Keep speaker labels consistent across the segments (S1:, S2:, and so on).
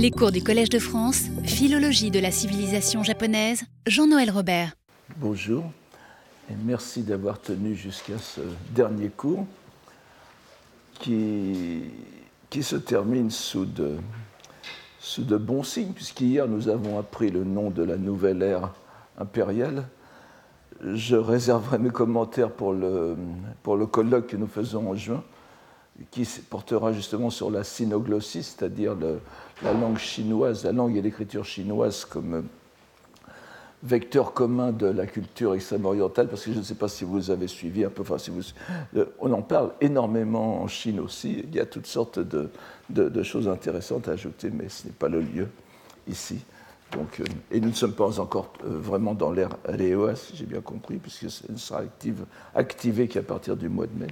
S1: Les cours du Collège de France, Philologie de la civilisation japonaise, Jean-Noël Robert.
S2: Bonjour et merci d'avoir tenu jusqu'à ce dernier cours qui, se termine sous de, bons signes, puisqu'hier nous avons appris le nom de la nouvelle ère impériale. Je réserverai mes commentaires pour le colloque que nous faisons en juin, qui portera justement sur la sinoglossie, c'est-à-dire la langue chinoise, la langue et l'écriture chinoise comme vecteur commun de la culture extrême-orientale, parce que je ne sais pas si vous avez suivi un peu, enfin, si vous, euh, on en parle énormément en Chine aussi, il y a toutes sortes de, choses intéressantes à ajouter, mais ce n'est pas le lieu ici. Donc, euh, et nous ne sommes pas encore euh, vraiment dans l'ère LEOA, si j'ai bien compris, puisque elle ne sera active, activée qu'à partir du mois de mai.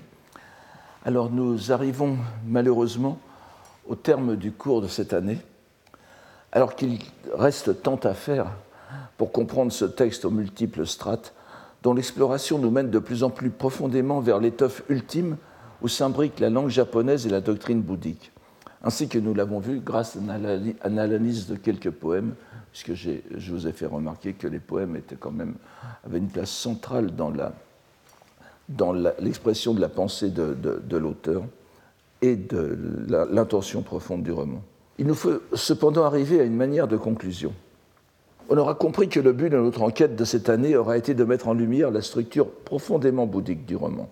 S2: Alors nous arrivons malheureusement au terme du cours de cette année, alors qu'il reste tant à faire pour comprendre ce texte aux multiples strates, dont l'exploration nous mène de plus en plus profondément vers l'étoffe ultime où s'imbriquent la langue japonaise et la doctrine bouddhique, ainsi que nous l'avons vu grâce à l'analyse de quelques poèmes, puisque je vous ai fait remarquer que les poèmes étaient quand même, avaient une place centrale dans dans l'expression de la pensée de, l'auteur et de l'intention profonde du roman. Il nous faut cependant arriver à une manière de conclusion. On aura compris que le but de notre enquête de cette année aura été de mettre en lumière la structure profondément bouddhique du roman,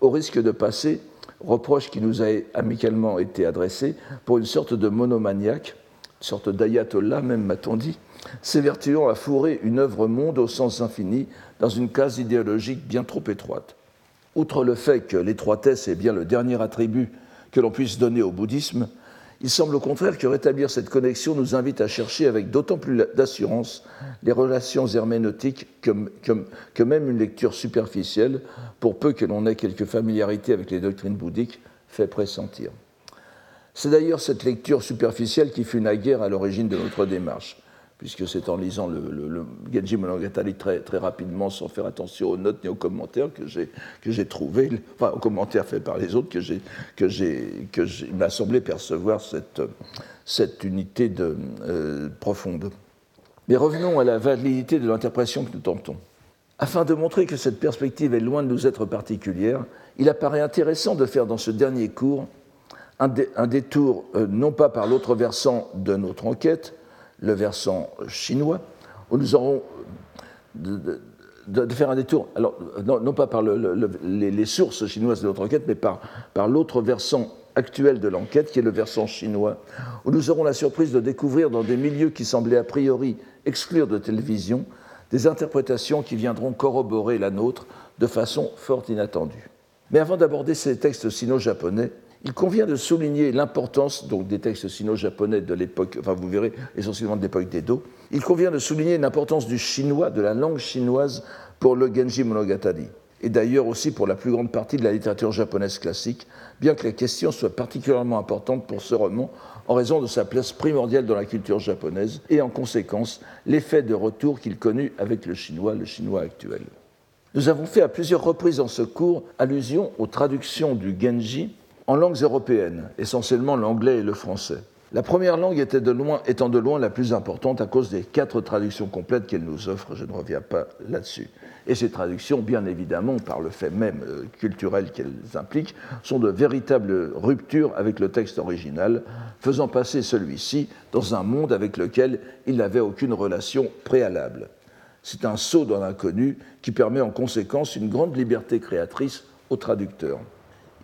S2: au risque de passer, reproche qui nous a amicalement été adressé, pour une sorte de monomaniaque, une sorte d'ayatollah même, m'a-t-on dit, s'évertuant à fourrer une œuvre monde au sens infini dans une case idéologique bien trop étroite. Outre le fait que l'étroitesse est bien le dernier attribut que l'on puisse donner au bouddhisme, il semble au contraire que rétablir cette connexion nous invite à chercher avec d'autant plus d'assurance les relations herméneutiques que, même une lecture superficielle, pour peu que l'on ait quelque familiarité avec les doctrines bouddhiques, fait pressentir. C'est d'ailleurs cette lecture superficielle qui fut naguère à l'origine de notre démarche puisque c'est en lisant le, le, Genji Monogatari très, très rapidement, sans faire attention aux notes ni aux commentaires que j'ai trouvé, enfin aux commentaires faits par les autres, que j'ai que j'ai m'a semblé percevoir cette, cette unité de, euh, profonde. Mais revenons à la validité de l'interprétation que nous tentons. Afin de montrer que cette perspective est loin de nous être particulière, il apparaît intéressant de faire dans ce dernier cours un, un détour euh, non pas par l'autre versant de notre enquête, le versant chinois, où nous aurons de, faire un détour, alors non, pas par les, sources chinoises de notre enquête, mais par, par l'autre versant actuel de l'enquête, qui est le versant chinois, où nous aurons la surprise de découvrir dans des milieux qui semblaient a priori exclure de télévision des interprétations qui viendront corroborer la nôtre de façon fort inattendue. Mais avant d'aborder ces textes sino-japonais, il convient de souligner l'importance donc des textes sino-japonais de l'époque, enfin vous verrez essentiellement de l'époque d'Edo. Il convient de souligner l'importance du chinois, de la langue chinoise pour le Genji Monogatari, et d'ailleurs aussi pour la plus grande partie de la littérature japonaise classique, bien que la question soit particulièrement importante pour ce roman en raison de sa place primordiale dans la culture japonaise et en conséquence l'effet de retour qu'il connut avec le chinois, le chinois actuel. Nous avons fait à plusieurs reprises dans ce cours allusion aux traductions du Genji en langues européennes, essentiellement l'anglais et le français. La première langue était de loin, étant de loin la plus importante à cause des quatre traductions complètes qu'elle nous offre, je ne reviens pas là-dessus. Et ces traductions, bien évidemment, par le fait même euh, culturel qu'elles impliquent, sont de véritables ruptures avec le texte original, faisant passer celui-ci dans un monde avec lequel il n'avait aucune relation préalable. C'est un saut dans l'inconnu qui permet en conséquence une grande liberté créatrice au traducteur.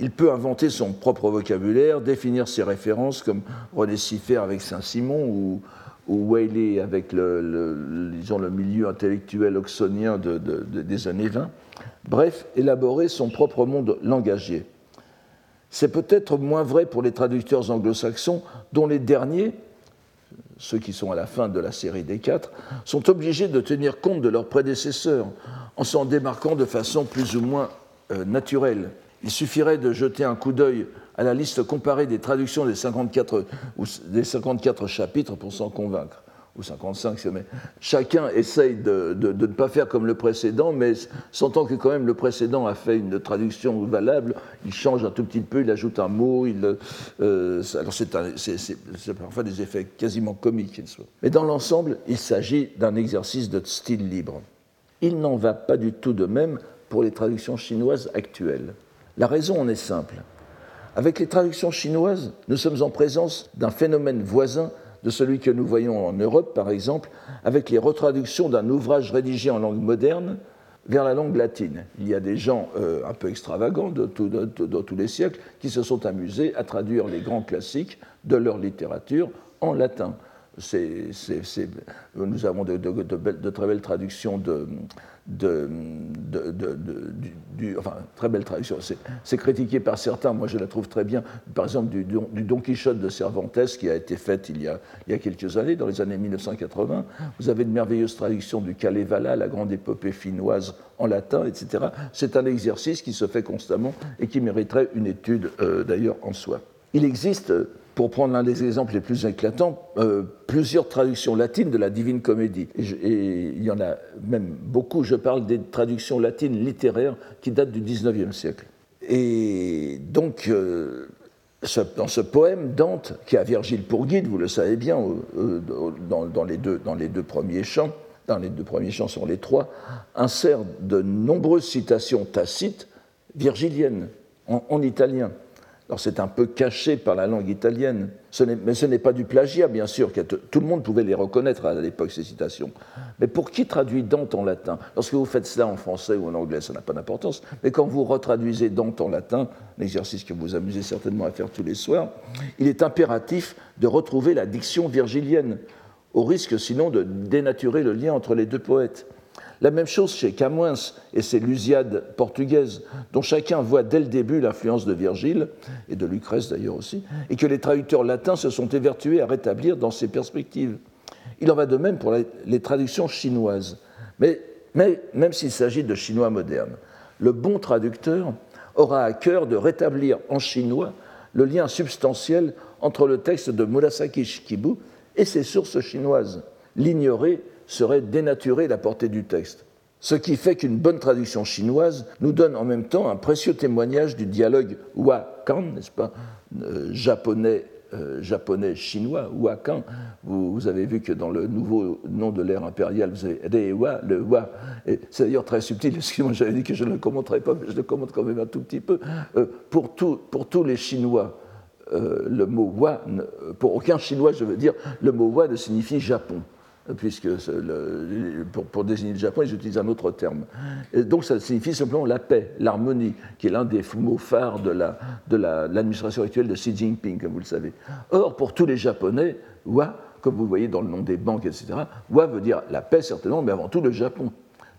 S2: Il peut inventer son propre vocabulaire, définir ses références comme René Siffert avec Saint-Simon ou, ou avec le, disons, le, milieu intellectuel oxonien des années 20. Bref, élaborer son propre monde langagier. C'est peut-être moins vrai pour les traducteurs anglo-saxons, dont les derniers, ceux qui sont à la fin de la série des quatre, sont obligés de tenir compte de leurs prédécesseurs en s'en démarquant de façon plus ou moins euh, naturelle. Il suffirait de jeter un coup d'œil à la liste comparée des traductions des 54, des 54 chapitres pour s'en convaincre. ou 55, mais chacun essaye de, ne pas faire comme le précédent, mais sentant que quand même le précédent a fait une traduction valable, il change un tout petit peu, il ajoute un mot, il, euh, alors c'est parfois des effets quasiment comiques. Mais dans l'ensemble, il s'agit d'un exercice de style libre. Il n'en va pas du tout de même pour les traductions chinoises actuelles. La raison en est simple. Avec les traductions chinoises, nous sommes en présence d'un phénomène voisin de celui que nous voyons en Europe, par exemple, avec les retraductions d'un ouvrage rédigé en langue moderne vers la langue latine. Il y a des gens euh, un peu extravagants de, tous les siècles qui se sont amusés à traduire les grands classiques de leur littérature en latin. Nous avons de, très belles traductions de, enfin, très belle traduction. C'est critiqué par certains, moi je la trouve très bien. Par exemple, du, Don Quichotte de Cervantes qui a été faite il y a, quelques années, dans les années 1980. Vous avez de merveilleuses traductions du Kalevala, la grande épopée finnoise en latin, etc. C'est un exercice qui se fait constamment et qui mériterait une étude euh, d'ailleurs en soi. Il existe pour prendre l'un des exemples les plus éclatants, euh, plusieurs traductions latines de la Divine Comédie. Et, il y en a même beaucoup, je parle des traductions latines littéraires qui datent du XIXe siècle. Et donc, euh, dans ce poème, Dante, qui a Virgile pour guide, vous le savez bien, dans, les deux, dans les deux premiers chants, dans les deux premiers chants sur les trois, insère de nombreuses citations tacites virgiliennes en italien. Alors c'est un peu caché par la langue italienne, mais ce n'est pas du plagiat, bien sûr, tout le monde pouvait les reconnaître à l'époque, ces citations. Mais pour qui traduit Dante en latin? Lorsque vous faites cela en français ou en anglais, ça n'a pas d'importance, mais quand vous retraduisez Dante en latin, un exercice que vous amusez certainement à faire tous les soirs, il est impératif de retrouver la diction virgilienne, au risque sinon de dénaturer le lien entre les deux poètes. La même chose chez Camões et ses Lusiades portugaises, dont chacun voit dès le début l'influence de Virgile, et de Lucrèce d'ailleurs aussi, et que les traducteurs latins se sont évertués à rétablir dans ces perspectives. Il en va de même pour les traductions chinoises. Mais, mais même s'il s'agit de chinois modernes, le bon traducteur aura à cœur de rétablir en chinois le lien substantiel entre le texte de Murasaki Shikibu et ses sources chinoises. L'ignorer serait dénaturer la portée du texte. Ce qui fait qu'une bonne traduction chinoise nous donne en même temps un précieux témoignage du dialogue Wa-Kan, n'est-ce pas, euh, japonais euh, japonais chinois, Wakan. Vous, vous, avez vu que dans le nouveau nom de l'ère impériale, vous avez Reiwa, le Wa. C'est d'ailleurs très subtil, excusez-moi, j'avais dit que je ne le commenterais pas, mais je le commente quand même un tout petit peu. Euh, pour, pour, tous les Chinois, le mot Wa, pour aucun Chinois, je veux dire, le mot Wa ne signifie Japon puisque pour, désigner le Japon, ils utilisent un autre terme. donc ça signifie simplement la paix, l'harmonie, qui est l'un des mots phares de l'administration actuelle de Xi Jinping, comme vous le savez. Or, pour tous les Japonais, wa, comme vous voyez dans le nom des banques, etc., wa veut dire la paix certainement, mais avant tout le Japon.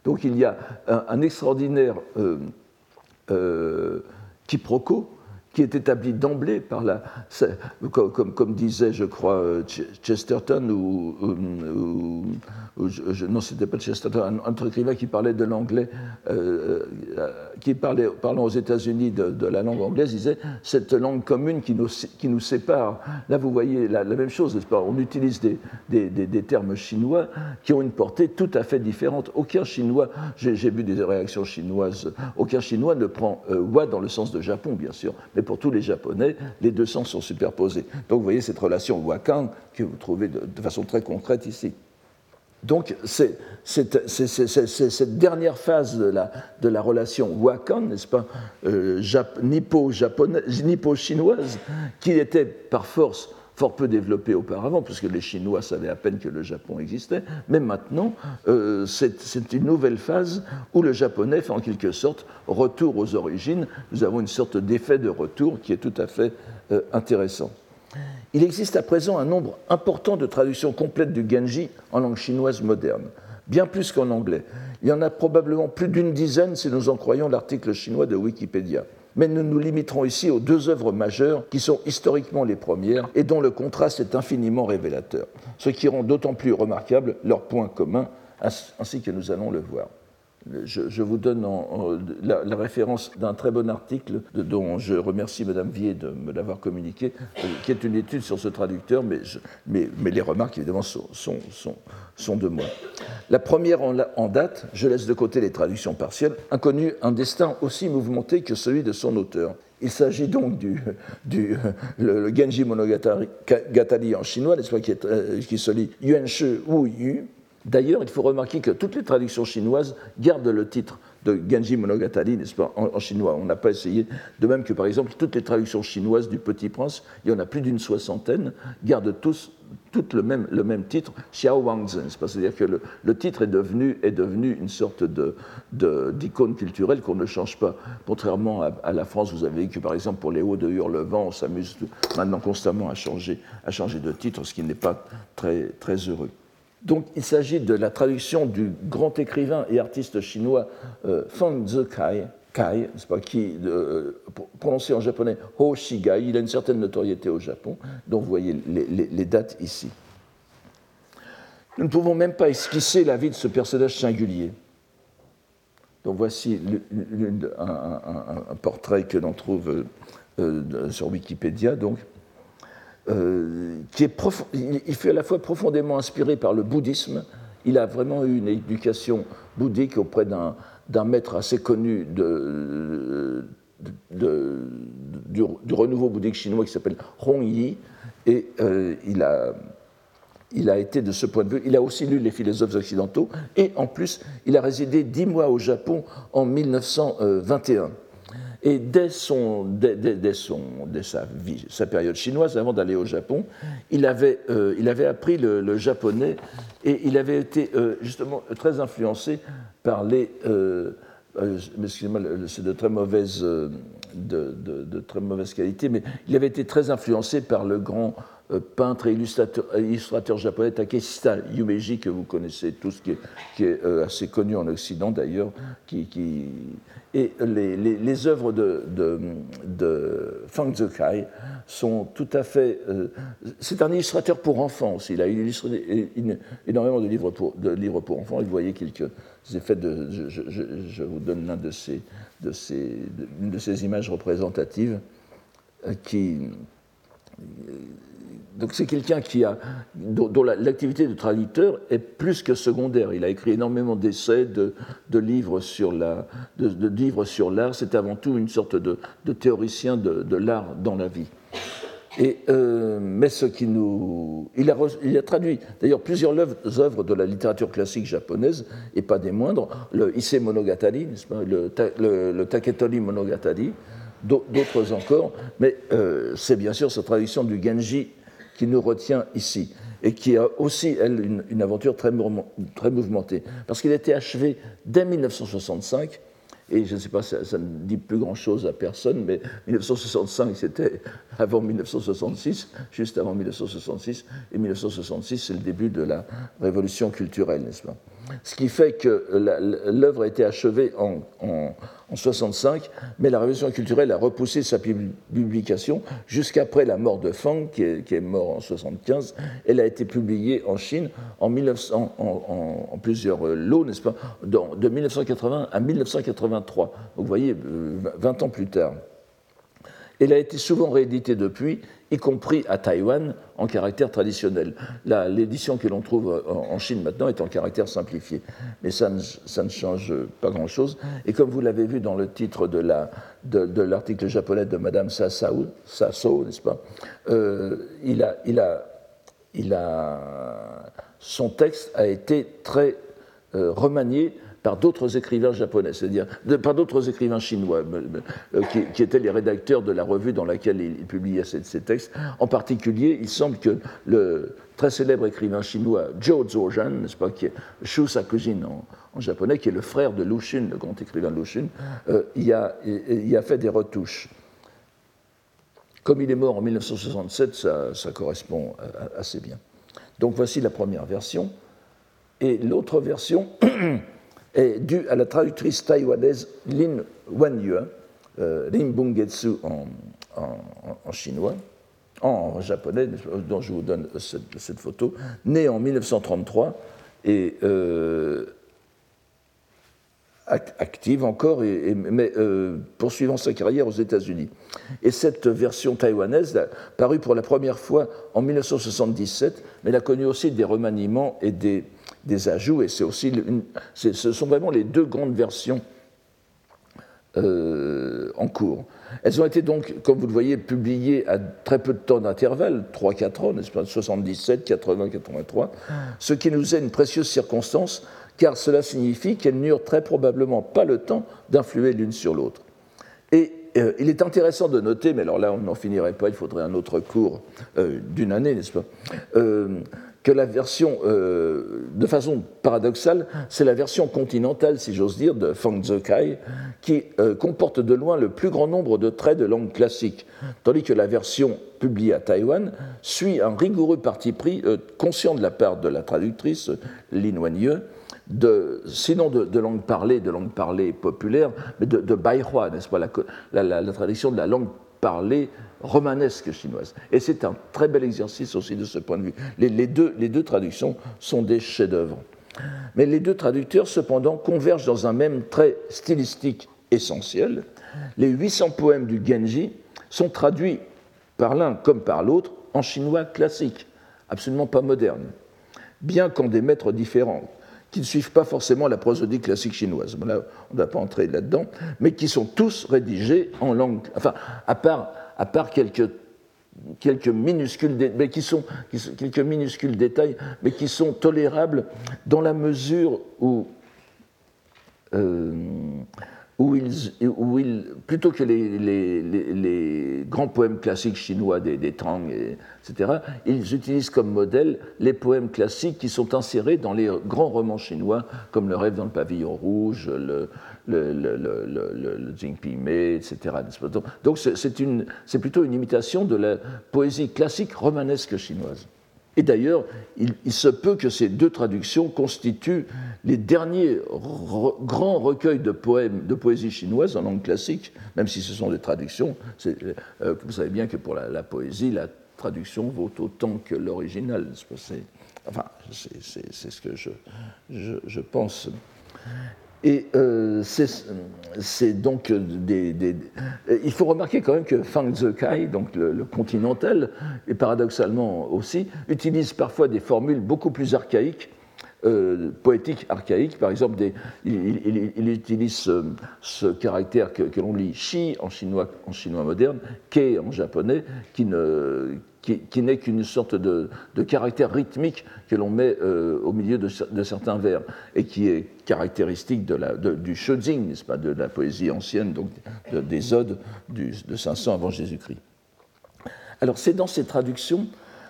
S2: Donc il y a un, extraordinaire euh, euh, quiproquo qui est établi d'emblée par la. Comme, disait, je crois, euh, Chesterton, ou, je, non, c'était pas Chesterton, un, autre écrivain qui parlait de l'anglais, euh, euh, qui parlait, parlant aux États-Unis de, la langue anglaise, disait cette langue commune qui nous, qui nous sépare. Là, vous voyez la, même chose, n'est-ce pas? On utilise des, des, des, termes chinois qui ont une portée tout à fait différente. Aucun chinois, j'ai vu des réactions chinoises, aucun chinois ne prend wa dans le sens de Japon, bien sûr, mais pour tous les Japonais, les deux sens sont superposés. Donc vous voyez cette relation wakan que vous trouvez de, façon très concrète ici. Donc c'est cette dernière phase de la, relation wakan, n'est-ce pas, euh, nippo-chinoise, qui était par force fort peu développé auparavant, puisque les Chinois savaient à peine que le Japon existait, mais maintenant, euh, c'est une nouvelle phase où le japonais fait en quelque sorte retour aux origines. Nous avons une sorte d'effet de retour qui est tout à fait euh, intéressant. Il existe à présent un nombre important de traductions complètes du Genji en langue chinoise moderne, bien plus qu'en anglais. Il y en a probablement plus d'une dizaine si nous en croyons l'article chinois de Wikipédia mais nous nous limiterons ici aux deux œuvres majeures qui sont historiquement les premières et dont le contraste est infiniment révélateur, ce qui rend d'autant plus remarquable leurs points communs, ainsi que nous allons le voir. Je, vous donne la, référence d'un très bon article dont je remercie Madame Vier de me l'avoir communiqué, euh, qui est une étude sur ce traducteur, mais, les remarques évidemment sont, de moi. La première en, date, je laisse de côté les traductions partielles, inconnue un destin aussi mouvementé que celui de son auteur. Il s'agit donc du, du Genji Monogatari en chinois, n'est-ce pas, qui, euh, se lit Yuan Shi Wu Yu, D'ailleurs, il faut remarquer que toutes les traductions chinoises gardent le titre de Genji Monogatari, en, chinois. On n'a pas essayé, de même que par exemple toutes les traductions chinoises du Petit Prince, il y en a plus d'une soixantaine, gardent tous toutes le même, titre, Xiao Wangzhen. C'est-à-dire que le, titre est devenu, une sorte d'icône culturelle qu'on ne change pas. Contrairement à, la France, vous avez vu que par exemple pour les hauts de Hurlevent, on s'amuse maintenant constamment à changer, à changer de titre, ce qui n'est pas très, très heureux. Donc il s'agit de la traduction du grand écrivain et artiste chinois euh, Feng Zikai, Kai, pas, qui, euh, prononcé en japonais Ho Shigai, il a une certaine notoriété au Japon, donc vous voyez les, dates ici. Nous ne pouvons même pas esquisser la vie de ce personnage singulier. Donc voici un, portrait que l'on trouve euh, sur Wikipédia. Donc, euh, qui est il fait à la fois profondément inspiré par le bouddhisme. Il a vraiment eu une éducation bouddhique auprès d'un maître assez connu du, renouveau bouddhique chinois qui s'appelle Hong Yi. Et euh, il, a, il a été de ce point de vue, il a aussi lu les philosophes occidentaux et en plus, il a résidé dix mois au Japon en 1921. Et dès, son, dès, son, dès sa, période chinoise, avant d'aller au Japon, il avait, euh, il avait appris le, japonais et il avait été euh, justement très influencé par les. Euh, excusez-moi, c'est de très mauvaise, de, de, très mauvaise qualité, mais il avait été très influencé par le grand peintre et illustrateur, japonais Takeshita Yumeji, que vous connaissez tous, qui est, qui est assez connu en Occident d'ailleurs, qui, et les, œuvres de, de, de, Fang Zikai sont tout à fait. Euh, c'est un illustrateur pour enfants aussi. Il a illustré énormément de livres pour, de livres pour enfants. vous voyez quelques effets de. Je, vous donne l'un de ces, de ces images représentatives euh, qui donc c'est quelqu'un qui a, dont, l'activité de traducteur est plus que secondaire. Il a écrit énormément d'essais, de, livres sur la, de, livres sur l'art. C'est avant tout une sorte de, théoricien de, l'art dans la vie. Et, euh, mais ce qui nous, il a, il a traduit d'ailleurs plusieurs œuvres de la littérature classique japonaise et pas des moindres. Le Issei Monogatari, le, le, le Taketori Monogatari, d'autres encore. Mais euh, c'est bien sûr sa traduction du Genji qui nous retient ici et qui a aussi, elle, une, aventure très, très mouvementée. Parce qu'il a été achevé dès 1965, et je ne sais pas, ça, ça, ne dit plus grand-chose à personne, mais 1965, c'était avant 1966, juste avant 1966, et 1966, c'est le début de la révolution culturelle, n'est-ce pas? Ce qui fait que l'œuvre a été achevée en, en en 65, mais la révolution culturelle a repoussé sa publication jusqu'après la mort de Fang, qui est, mort en 75. Elle a été publiée en Chine en, 1900, en, plusieurs lots, n'est-ce pas, de 1980 à 1983. Donc vous voyez, 20 euh, ans plus tard. Elle a été souvent rééditée depuis, y compris à Taïwan, en caractère traditionnel. L'édition que l'on trouve en Chine maintenant est en caractère simplifié. Mais ça ne, change pas grand-chose. Et comme vous l'avez vu dans le titre de l'article de, japonais de Madame Sasso, n'est-ce pas euh, il a, Son texte a été très euh, remanié par d'autres écrivains japonais, c'est-à-dire par d'autres écrivains chinois, euh, qui, étaient les rédacteurs de la revue dans laquelle il, publiait ces, textes. En particulier, il semble que le très célèbre écrivain chinois Zhou Zuozhan, n'est-ce pas, qui est Shu Sakujin en, japonais, qui est le frère de Lu Xun, le grand écrivain Lu Xun, euh, il, a, fait des retouches. Comme il est mort en 1967, ça, ça correspond assez bien. Donc voici la première version. Et l'autre version est due à la traductrice taïwanaise Lin Wanyue, euh, Lin Bungetsu en, en, chinois, en japonais, dont je vous donne cette, photo, née en 1933 et euh, active encore, et, mais euh, poursuivant sa carrière aux États-Unis. Et cette version taïwanaise a paru pour la première fois en 1977, mais elle a connu aussi des remaniements et des, ajouts, et c'est aussi ce sont vraiment les deux grandes versions euh, en cours. Elles ont été donc, comme vous le voyez, publiées à très peu de temps d'intervalle, 3-4 ans, n'est-ce pas, 77, 80, 83, ce qui nous est une précieuse circonstance, car cela signifie qu'elles n'eurent très probablement pas le temps d'influer l'une sur l'autre. Et euh, il est intéressant de noter, mais alors là on n'en finirait pas, il faudrait un autre cours euh, d'une année, n'est-ce pas que la version, euh, de façon paradoxale, c'est la version continentale, si j'ose dire, de Fang Kai, qui euh, comporte de loin le plus grand nombre de traits de langue classique, tandis que la version publiée à Taïwan suit un rigoureux parti pris, euh, conscient de la part de la traductrice Lin Wenye, de, sinon de, langue parlée, de langue parlée populaire, mais de, de Baihua, n'est-ce pas, la, la, la, tradition de la langue parlée romanesque chinoise. Et c'est un très bel exercice aussi de ce point de vue. Les, deux, les deux, traductions sont des chefs-d'œuvre. Mais les deux traducteurs, cependant, convergent dans un même trait stylistique essentiel. Les 800 poèmes du Genji sont traduits par l'un comme par l'autre en chinois classique, absolument pas moderne, bien qu'en des maîtres différents, qui ne suivent pas forcément la prosodie classique chinoise. on ne va pas entrer là-dedans, mais qui sont tous rédigés en langue, enfin, à part à part quelques, quelques, minuscules, mais qui sont, quelques minuscules détails, mais qui sont tolérables dans la mesure où, euh, où, ils, plutôt que les, les, grands poèmes classiques chinois des, des Tang, etc., ils utilisent comme modèle les poèmes classiques qui sont insérés dans les grands romans chinois, comme Le rêve dans le pavillon rouge, le, le, le, le, le etc. Donc c'est plutôt une imitation de la poésie classique romanesque chinoise. Et d'ailleurs, il, se peut que ces deux traductions constituent les derniers grands recueils de poèmes, de poésie chinoise en langue classique, même si ce sont des traductions. Euh, vous savez bien que pour la, poésie, la traduction vaut autant que l'original. Enfin, c'est ce que je pense. Et euh, c'est donc des, Il faut remarquer quand même que Fang Kai, donc le, continental, et paradoxalement aussi, utilise parfois des formules beaucoup plus archaïques, euh, poétiques archaïques. Par exemple, il, utilise ce, caractère que, l'on lit shi en chinois, en chinois moderne, ke en japonais, qui ne qui, n'est qu'une sorte de, caractère rythmique que l'on met euh, au milieu de, certains vers et qui est caractéristique du shojing, n'est-ce pas, de la poésie ancienne, donc des odes de 500 avant Jésus-Christ. Alors c'est dans ces traductions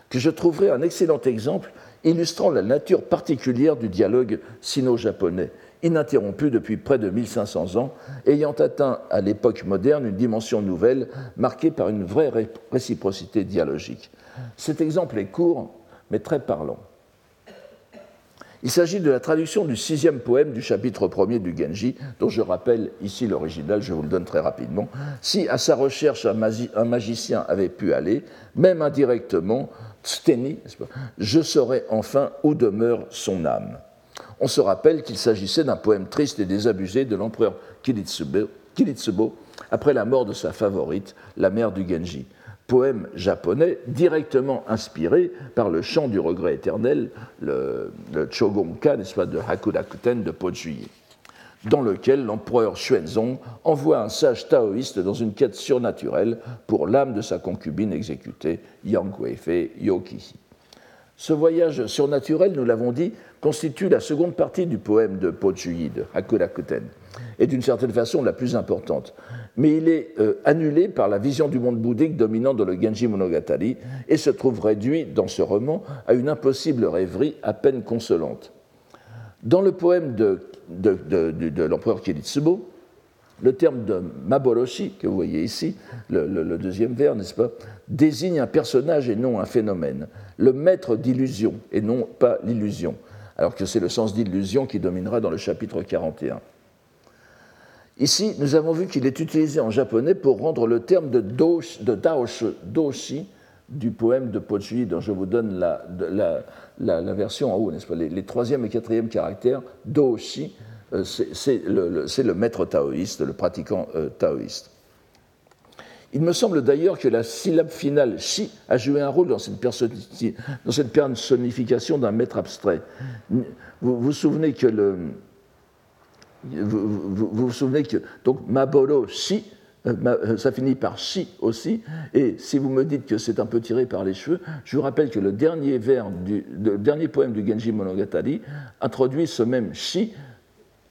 S2: que je trouverai un excellent exemple illustrant la nature particulière du dialogue sino-japonais ininterrompu depuis près de 1500 ans, ayant atteint à l'époque moderne une dimension nouvelle marquée par une vraie réciprocité dialogique. Cet exemple est court, mais très parlant. Il s'agit de la traduction du sixième poème du chapitre premier du Genji, dont je rappelle ici l'original, je vous le donne très rapidement. Si à sa recherche un, magicien avait pu aller, même indirectement, Steni, je saurais enfin où demeure son âme on se rappelle qu'il s'agissait d'un poème triste et désabusé de l'empereur Kiritsubo, après la mort de sa favorite, la mère du Genji. Poème japonais directement inspiré par le chant du regret éternel, le, le Chogonka, n'est-ce pas, de Hakudakuten de Pojuyi, dans lequel l'empereur Xuanzong envoie un sage taoïste dans une quête surnaturelle pour l'âme de sa concubine exécutée, Yang Weifei. Ce voyage surnaturel, nous l'avons dit, constitue la seconde partie du poème de Po Chuyi, de Hakurakuten, et d'une certaine façon la plus importante. Mais il est euh, annulé par la vision du monde bouddhique dominant dans le Genji Monogatari et se trouve réduit dans ce roman à une impossible rêverie à peine consolante. Dans le poème de, de, l'empereur Kiritsubo, le terme de Maboroshi, que vous voyez ici, le deuxième vers, n'est-ce pas, désigne un personnage et non un phénomène, le maître d'illusion et non pas l'illusion, alors que c'est le sens d'illusion qui dominera dans le chapitre 41. Ici, nous avons vu qu'il est utilisé en japonais pour rendre le terme de, doshi, de doshi du poème de Pochuyi, dont je vous donne la, version en haut, n'est-ce pas les, troisième et quatrième caractères, doshi, c'est le, maître taoïste, le pratiquant taoïste. Il me semble d'ailleurs que la syllabe finale shi a joué un rôle dans cette, dans cette personnification d'un maître abstrait. Vous vous souvenez que le, vous, vous, souvenez que donc Maboro shi, euh, euh, ça finit par shi aussi, et si vous me dites que c'est un peu tiré par les cheveux, je vous rappelle que le dernier vers le dernier poème du Genji Monogatari introduit ce même shi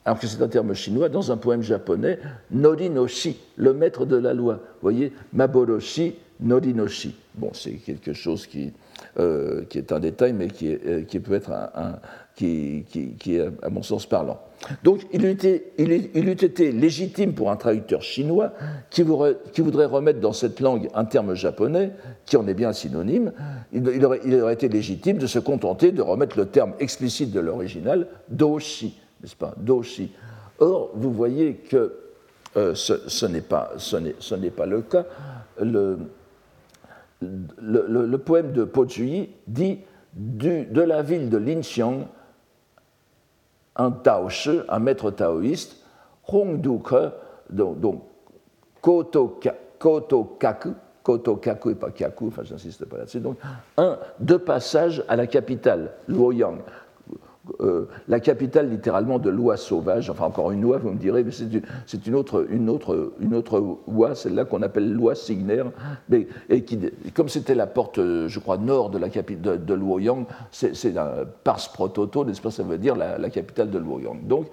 S2: alors que c'est un terme chinois, dans un poème japonais, Norinoshi, le maître de la loi. Vous voyez, Maboroshi, Norinoshi. Bon, c'est quelque chose qui, euh, qui, est un détail, mais qui, euh, qui peut être un, qui, qui, est, à mon sens, parlant. Donc, il eût, été, il, eût été légitime pour un traducteur chinois qui voudrait, qui voudrait, remettre dans cette langue un terme japonais, qui en est bien synonyme, il, aurait, il aurait été légitime de se contenter de remettre le terme explicite de l'original, doshi n'est-ce pas, Doshi. Or, vous voyez que euh, ce, n'est pas, ce le cas. Le, poème de Po dit de la ville de Linxiang, un Taoshi, un maître taoïste, Hongduke, donc, donc Koto, Koto Kaku, Koto Kaku et pas Kaku, enfin j'insiste pas là-dessus, donc un, deux passages à la capitale, Luoyang. Euh, la capitale littéralement de l'oie sauvage, enfin encore une oie, vous me direz, mais c'est une autre, une celle-là qu'on appelle l'oie signaire, mais, et comme c'était la porte, je crois, nord de la capitale de, de Luoyang, c'est un pars prototo, n'est-ce pas, ça veut dire la, capitale de Luoyang. Donc,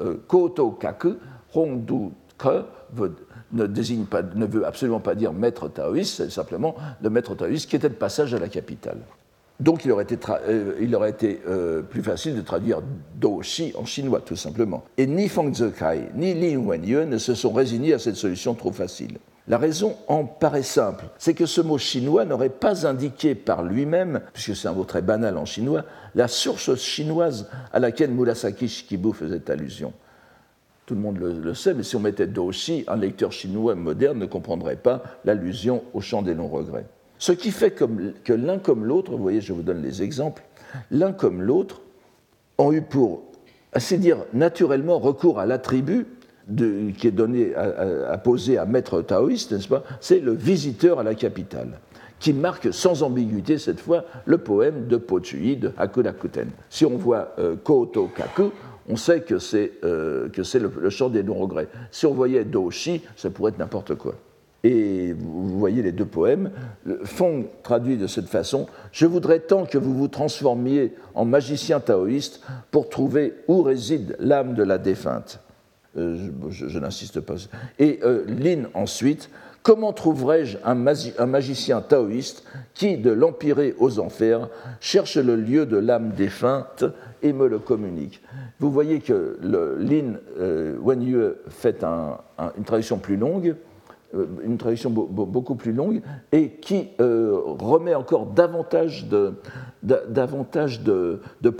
S2: euh, Koto Kaku, Hongdu Ke, ne, désigne pas, ne veut absolument pas dire maître taoïste, c'est simplement le maître taoïste qui était le passage à la capitale. Donc il aurait été, euh, euh, plus facile de traduire Do Shi en chinois, tout simplement. Et ni Feng Zekai ni Lin Wenye ne se sont résignés à cette solution trop facile. La raison en paraît simple, c'est que ce mot chinois n'aurait pas indiqué par lui-même, puisque c'est un mot très banal en chinois, la source chinoise à laquelle Murasaki Shikibu faisait allusion. Tout le monde le, le sait, mais si on mettait Do Shi, un lecteur chinois moderne ne comprendrait pas l'allusion au chant des longs regrets. Ce qui fait que l'un comme l'autre, vous voyez, je vous donne les exemples, l'un comme l'autre ont eu pour, assez dire naturellement, recours à l'attribut qui est donné à, poser à maître taoïste, n'est-ce pas? C'est le visiteur à la capitale, qui marque sans ambiguïté cette fois le poème de Po Chui de Hakurakuten. Si on voit euh, Koto Kaku, on sait que c'est euh, le, le, chant des non-regrets. Si on voyait Doshi, ça pourrait être n'importe quoi. Et vous voyez les deux poèmes. Fong traduit de cette façon Je voudrais tant que vous vous transformiez en magicien taoïste pour trouver où réside l'âme de la défunte. Euh, je, n'insiste pas. Et euh, Lin ensuite Comment trouverais-je un, magicien taoïste qui, de l'empiré aux enfers, cherche le lieu de l'âme défunte et me le communique? Vous voyez que le, Lin euh, Wenyu fait une traduction plus longue une traduction beaucoup plus longue, et qui euh, remet encore davantage de, davantage de, de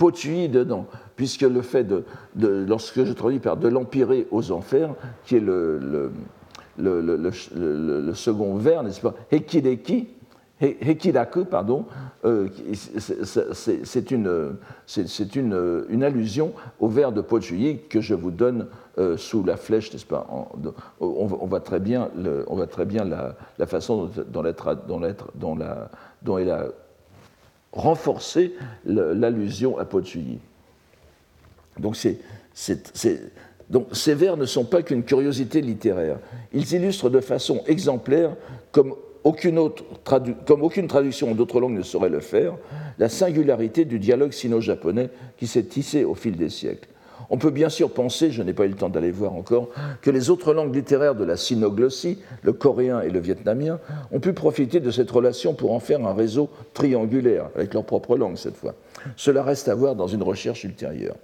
S2: dedans, puisque le fait de, lorsque je traduis par de l'empirer aux enfers, qui est le, le, le, second vers, n'est-ce pas, Hekideki, Hekidaku, pardon, euh, c'est une, une, une, allusion au vers de Pochuyi que je vous donne euh, sous la flèche, n'est-ce pas on, voit très bien, on voit très bien la, la façon dont, la, dont elle a renforcé l'allusion à Pochuyi. Donc, donc ces vers ne sont pas qu'une curiosité littéraire. Ils illustrent de façon exemplaire, comme aucune, autre comme aucune traduction d'autres langues ne saurait le faire, la singularité du dialogue sino-japonais qui s'est tissé au fil des siècles. On peut bien sûr penser, je n'ai pas eu le temps d'aller voir encore, que les autres langues littéraires de la sinoglossie, le coréen et le vietnamien, ont pu profiter de cette relation pour en faire un réseau triangulaire, avec leur propre langue cette fois. Cela reste à voir dans une recherche ultérieure.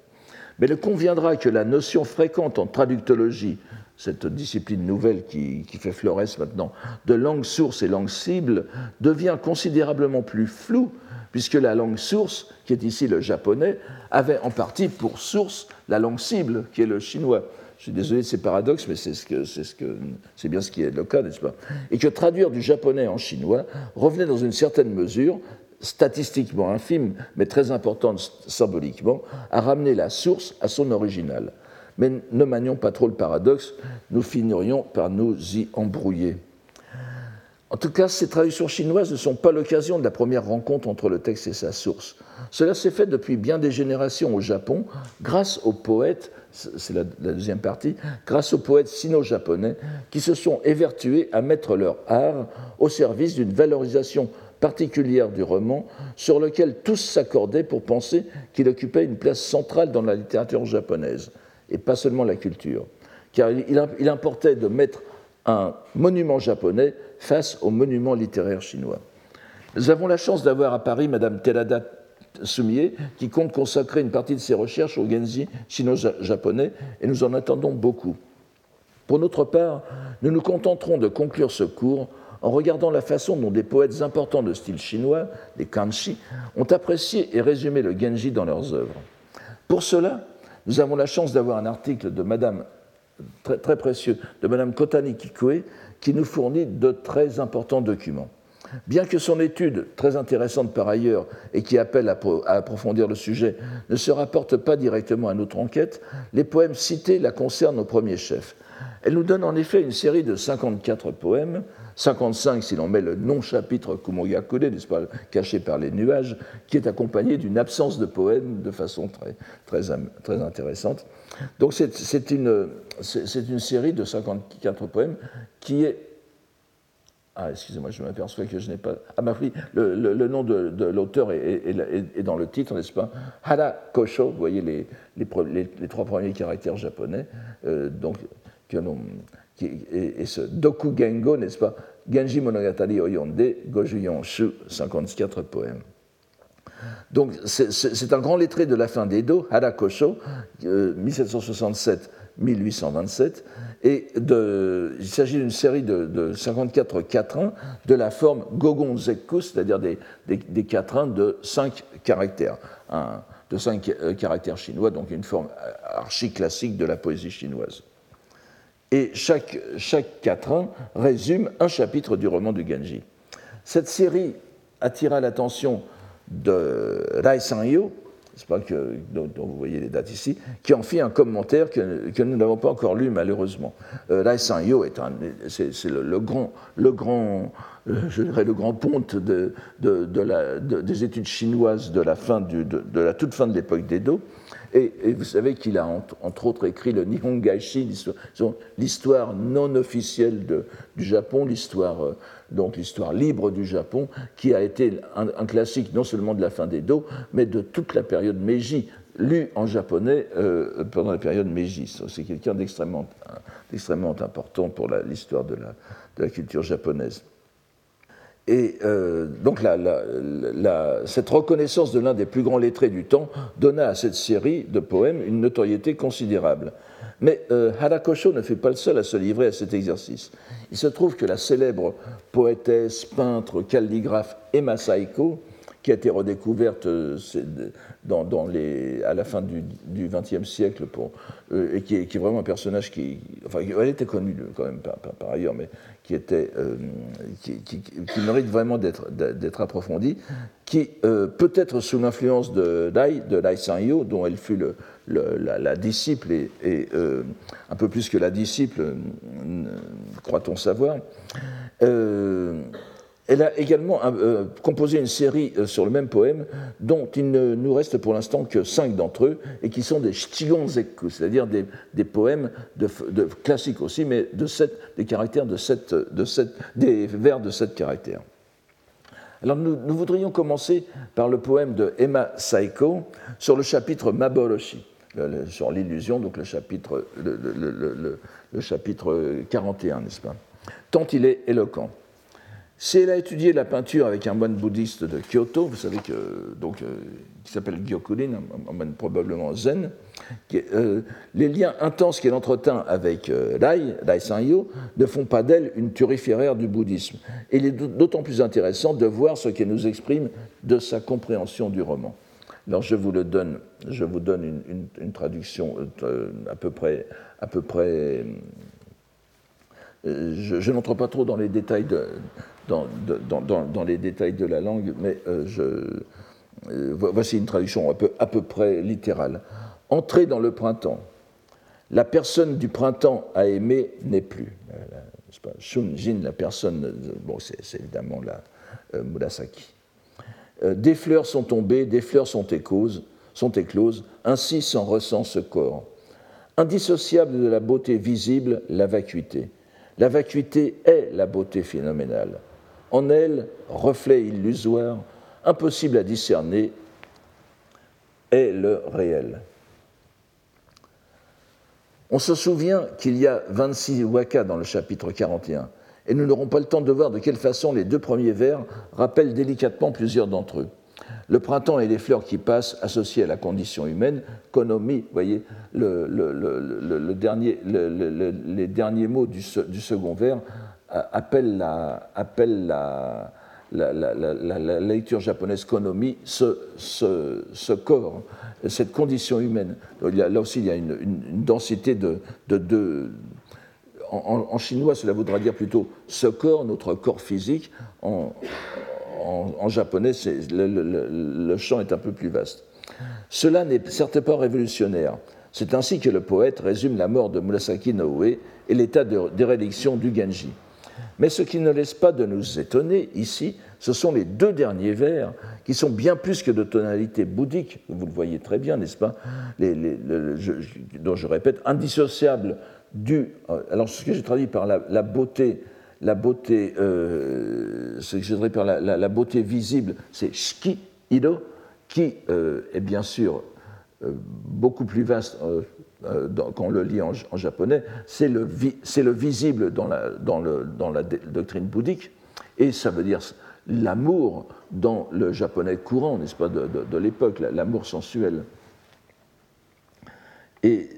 S2: Mais il conviendra que la notion fréquente en traductologie cette discipline nouvelle qui, fait florès maintenant, de langue source et langue cible, devient considérablement plus floue, puisque la langue source, qui est ici le japonais, avait en partie pour source la langue cible, qui est le chinois. Je suis désolé de ces paradoxes, mais c'est bien ce qui est le cas, n'est-ce pas? Et que traduire du japonais en chinois revenait dans une certaine mesure, statistiquement infime, mais très importante symboliquement, à ramener la source à son original. Mais ne manions pas trop le paradoxe, nous finirions par nous y embrouiller. En tout cas, ces traductions chinoises ne sont pas l'occasion de la première rencontre entre le texte et sa source. Cela s'est fait depuis bien des générations au Japon, grâce aux poètes, c'est la, deuxième partie, grâce aux poètes sino-japonais qui se sont évertués à mettre leur art au service d'une valorisation particulière du roman sur lequel tous s'accordaient pour penser qu'il occupait une place centrale dans la littérature japonaise, et pas seulement la culture. Car il importait de mettre un monument japonais face au monument littéraire chinois. Nous avons la chance d'avoir à Paris Madame Terada Sumier, qui compte consacrer une partie de ses recherches au Genji sino-japonais, et nous en attendons beaucoup. Pour notre part, nous nous contenterons de conclure ce cours en regardant la façon dont des poètes importants de style chinois, les kanshi, ont apprécié et résumé le Genji dans leurs œuvres. Pour cela, nous avons la chance d'avoir un article de Madame, très, précieux de Madame Kotani Kikoe qui nous fournit de très importants documents. Bien que son étude, très intéressante par ailleurs et qui appelle à approfondir le sujet, ne se rapporte pas directement à notre enquête, les poèmes cités la concernent au premier chef. Elle nous donne en effet une série de 54 poèmes, 55 si l'on met le non-chapitre Kumoyakude, n'est-ce pas, caché par les nuages, qui est accompagné d'une absence de poèmes de façon très, très, très intéressante. Donc c'est une, une série de 54 poèmes qui est ah, excusez-moi, je m'aperçois que je n'ai pas. Ah, ma oui, le, nom de, l'auteur est, dans le titre, n'est-ce pas? Hara Kosho, vous voyez les, les, trois premiers caractères japonais, euh, donc, que et, ce Doku Gengo, n'est-ce pas? Genji Monogatari Oyonde, Goju Shu, 54 poèmes. Donc, c'est un grand lettré de la fin d'Edo, Hara Kosho, 1767 euh, 1827, et il s'agit d'une série de, 54 quatrains de la forme Gogonzeku, c'est-à-dire des, quatrains de 5 caractères, de 5 euh, caractères chinois, donc une forme archi-classique de la poésie chinoise. Et chaque, chaque quatrain résume un chapitre du roman du Genji. Cette série attira l'attention de Rai Sanyo, que, dont, vous voyez les dates ici, qui en fit un commentaire que, que nous n'avons pas encore lu malheureusement. Euh, Lai San-yo est, c'est, le, grand, le grand, euh, je dirais le grand ponte de, de la, des études chinoises de la, fin du, de, la toute fin de l'époque d'Edo. Et, vous savez qu'il a entre, autres écrit le Nihon Gaishi, l'histoire non officielle du Japon, l'histoire euh, donc l'histoire libre du Japon, qui a été un, classique non seulement de la fin d'Edo, mais de toute la période Meiji, lu en japonais euh, pendant la période Meiji. C'est quelqu'un d'extrêmement important pour l'histoire de la, culture japonaise. Et euh, donc cette reconnaissance de l'un des plus grands lettrés du temps donna à cette série de poèmes une notoriété considérable. Mais euh, Harakosho ne fut pas le seul à se livrer à cet exercice. Il se trouve que la célèbre poétesse, peintre, calligraphe Emma Saiko, qui a été redécouverte euh, à la fin du XXe siècle, euh, et qui est, vraiment un personnage qui. Enfin, elle était connue quand même par, ailleurs, mais qui, était, euh, qui, mérite vraiment d'être approfondie, qui, peut-être sous l'influence de Dai, de Dai Sanyo, dont elle fut le, la, disciple et, euh, un peu plus que la disciple, euh, croit-on savoir. Euh, elle a également composé une série sur le même poème, dont il ne nous reste pour l'instant que cinq d'entre eux, et qui sont des shigonzeku, c'est-à-dire des, poèmes classiques aussi, mais de des caractères vers de sept caractères. Alors nous, nous, voudrions commencer par le poème de Emma Saiko sur le chapitre Maboroshi sur l'illusion, donc le chapitre, le, chapitre 41, n'est-ce pas? Tant il est éloquent. Si elle a étudié la peinture avec un moine bouddhiste de Kyoto, vous savez que donc euh, qui s'appelle Gyokurin, un moine probablement zen, euh, les liens intenses qu'elle entretint avec euh, Lai, Lai Sanyo, ne font pas d'elle une turiféraire du bouddhisme. Il est d'autant plus intéressant de voir ce qu'elle nous exprime de sa compréhension du roman. Alors je vous le donne, je vous donne une, traduction euh, à peu près, à peu près. Je, n'entre pas trop dans les détails de, dans, les détails de la langue, mais euh, je, voici une traduction à peu, près littérale. Entrer dans le printemps. La personne du printemps à aimer n'est plus. Shunjin, la personne, bon, c'est évidemment la euh, Murasaki. Euh, des fleurs sont tombées, des fleurs sont écloses, sont écloses, ainsi s'en ressent ce corps. Indissociable de la beauté visible, la vacuité. La vacuité est la beauté phénoménale. En elle, reflet illusoire, impossible à discerner, est le réel. On se souvient qu'il y a 26 waka dans le chapitre 41, et nous n'aurons pas le temps de voir de quelle façon les deux premiers vers rappellent délicatement plusieurs d'entre eux. Le printemps et les fleurs qui passent, associés à la condition humaine, Konomi, voyez, les derniers mots du, second vers appellent la, la, lecture japonaise Konomi, ce, corps, cette condition humaine. là aussi, il y a une, densité de, de, en, chinois, cela voudra dire plutôt ce corps, notre corps physique. En, en, japonais, le, champ est un peu plus vaste. Cela n'est certes pas révolutionnaire. C'est ainsi que le poète résume la mort de Murasaki Noe et l'état de déréliction du Genji. Mais ce qui ne laisse pas de nous étonner ici, ce sont les deux derniers vers qui sont bien plus que de tonalité bouddhique, vous le voyez très bien, n'est-ce pas? Dont je répète, indissociable du. Euh, alors, ce que j'ai traduit par la beauté la beauté, euh, ce que je dirais par la, beauté visible, c'est shiki ido, qui euh, est bien sûr beaucoup plus vaste quand on le lit en, japonais, c'est le, le, visible dans la, dans, le, dans la, doctrine bouddhique, et ça veut dire l'amour dans le japonais courant, n'est-ce pas, de, de l'époque, l'amour sensuel. Et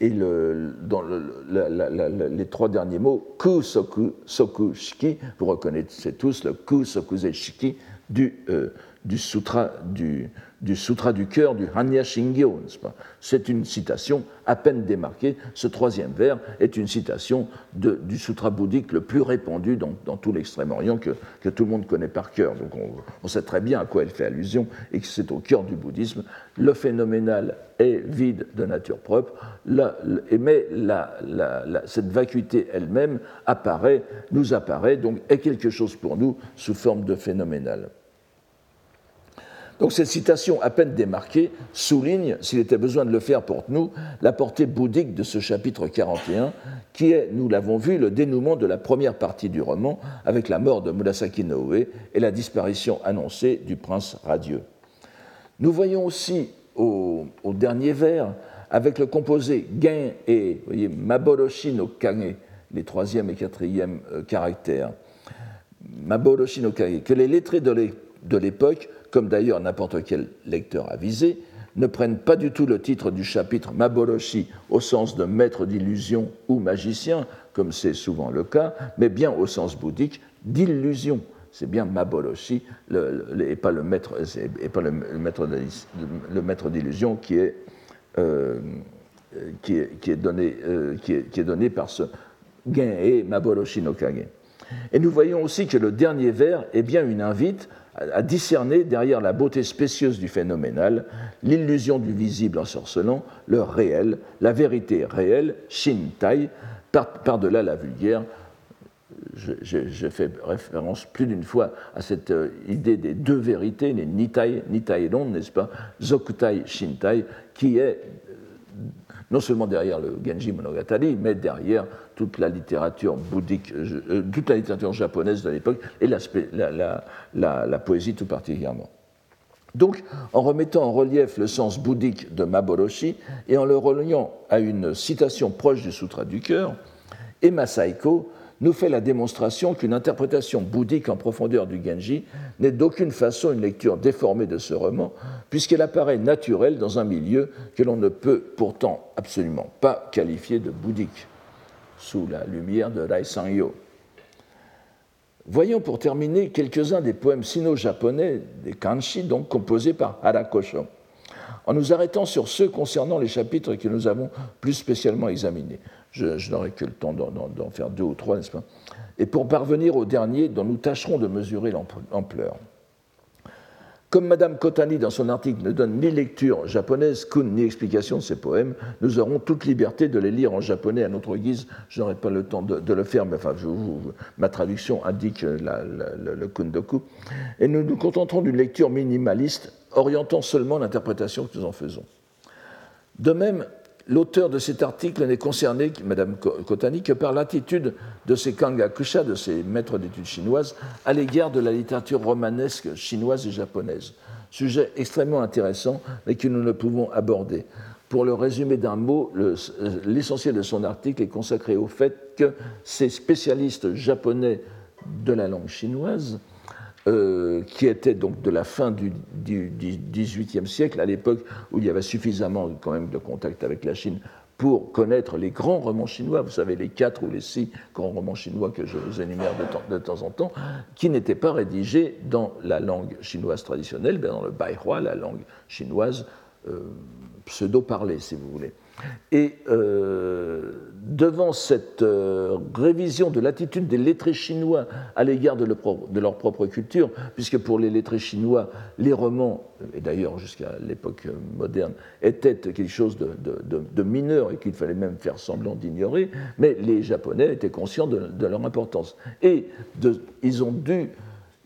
S2: et le, dans le, les trois derniers mots, ku soku, soku shiki, vous reconnaissez tous le ku soku shiki du, euh, du sutra du, du sutra du cœur du Hanya Shingyo, C'est une citation à peine démarquée. Ce troisième vers est une citation du sutra bouddhique le plus répandu dans, tout l'Extrême-Orient que, tout le monde connaît par cœur. Donc on, sait très bien à quoi elle fait allusion et que c'est au cœur du bouddhisme. Le phénoménal est vide de nature propre, mais cette vacuité elle-même apparaît, nous apparaît, donc est quelque chose pour nous sous forme de phénoménal. Donc cette citation à peine démarquée souligne, s'il était besoin de le faire pour nous, la portée bouddhique de ce chapitre 41, qui est, nous l'avons vu, le dénouement de la première partie du roman, avec la mort de Murasaki Noe et la disparition annoncée du prince radieux. Nous voyons aussi au, dernier vers, avec le composé gen et voyez, no kage, les troisième et quatrième euh, caractères, maboroshi no kage, que les lettrés de l'époque comme d'ailleurs n'importe quel lecteur avisé, ne prennent pas du tout le titre du chapitre Maboroshi au sens de maître d'illusion ou magicien, comme c'est souvent le cas, mais bien au sens bouddhique d'illusion. C'est bien Maboroshi et pas le maître, et pas le maître, d'illusion qui est, donné, par ce Gen Maboroshi no Kage. Et nous voyons aussi que le dernier vers est bien une invite à discerner derrière la beauté spécieuse du phénoménal l'illusion du visible ensorcelant, le réel, la vérité réelle, Shintai, par-delà la vulgaire. Je, fais référence plus d'une fois à cette euh, idée des deux vérités, les Nitai, Nitai Don, n'est-ce pas, Zokutai, Shintai, qui est non seulement derrière le Genji Monogatari, mais derrière toute la littérature bouddhique, euh, toute la littérature japonaise de l'époque et la, poésie tout particulièrement. Donc, en remettant en relief le sens bouddhique de Maboroshi et en le reliant à une citation proche du Sutra du cœur, Emma Saiko nous fait la démonstration qu'une interprétation bouddhique en profondeur du Genji n'est d'aucune façon une lecture déformée de ce roman, puisqu'elle apparaît naturelle dans un milieu que l'on ne peut pourtant absolument pas qualifier de bouddhique, sous la lumière de Rai Sangyo. Voyons pour terminer quelques-uns des poèmes sino-japonais, des kanshi, donc composés par Harakosho, en nous arrêtant sur ceux concernant les chapitres que nous avons plus spécialement examinés. Je, n'aurai que le temps d'en faire deux ou trois, n'est-ce pas? Et pour parvenir au dernier, dont nous tâcherons de mesurer l'ampleur. Comme Madame Kotani, dans son article, ne donne ni lecture japonaise, kun, ni explication de ses poèmes, nous aurons toute liberté de les lire en japonais à notre guise. Je n'aurai pas le temps de, le faire, mais enfin, ma traduction indique le kundoku. Et nous nous contenterons d'une lecture minimaliste, orientant seulement l'interprétation que nous en faisons. De même, l'auteur de cet article n'est concerné, Madame Kotani, que par l'attitude de ces kangakusha, de ces maîtres d'études chinoises, à l'égard de la littérature romanesque chinoise et japonaise. Sujet extrêmement intéressant, mais que nous ne pouvons aborder. Pour le résumer d'un mot, l'essentiel de son article est consacré au fait que ces spécialistes japonais de la langue chinoise euh, qui était donc de la fin du, XVIIIe siècle, à l'époque où il y avait suffisamment quand même de contact avec la Chine pour connaître les grands romans chinois, vous savez, les quatre ou les six grands romans chinois que je vous énumère de temps, en temps, qui n'étaient pas rédigés dans la langue chinoise traditionnelle, mais dans le baihua, la langue chinoise euh, pseudo-parlée, si vous voulez. Et euh, devant cette euh, révision de l'attitude des lettrés chinois à l'égard de, leur propre culture, puisque pour les lettrés chinois, les romans, et d'ailleurs jusqu'à l'époque moderne, étaient quelque chose de, mineur et qu'il fallait même faire semblant d'ignorer, mais les Japonais étaient conscients de, leur importance. Et ils ont dû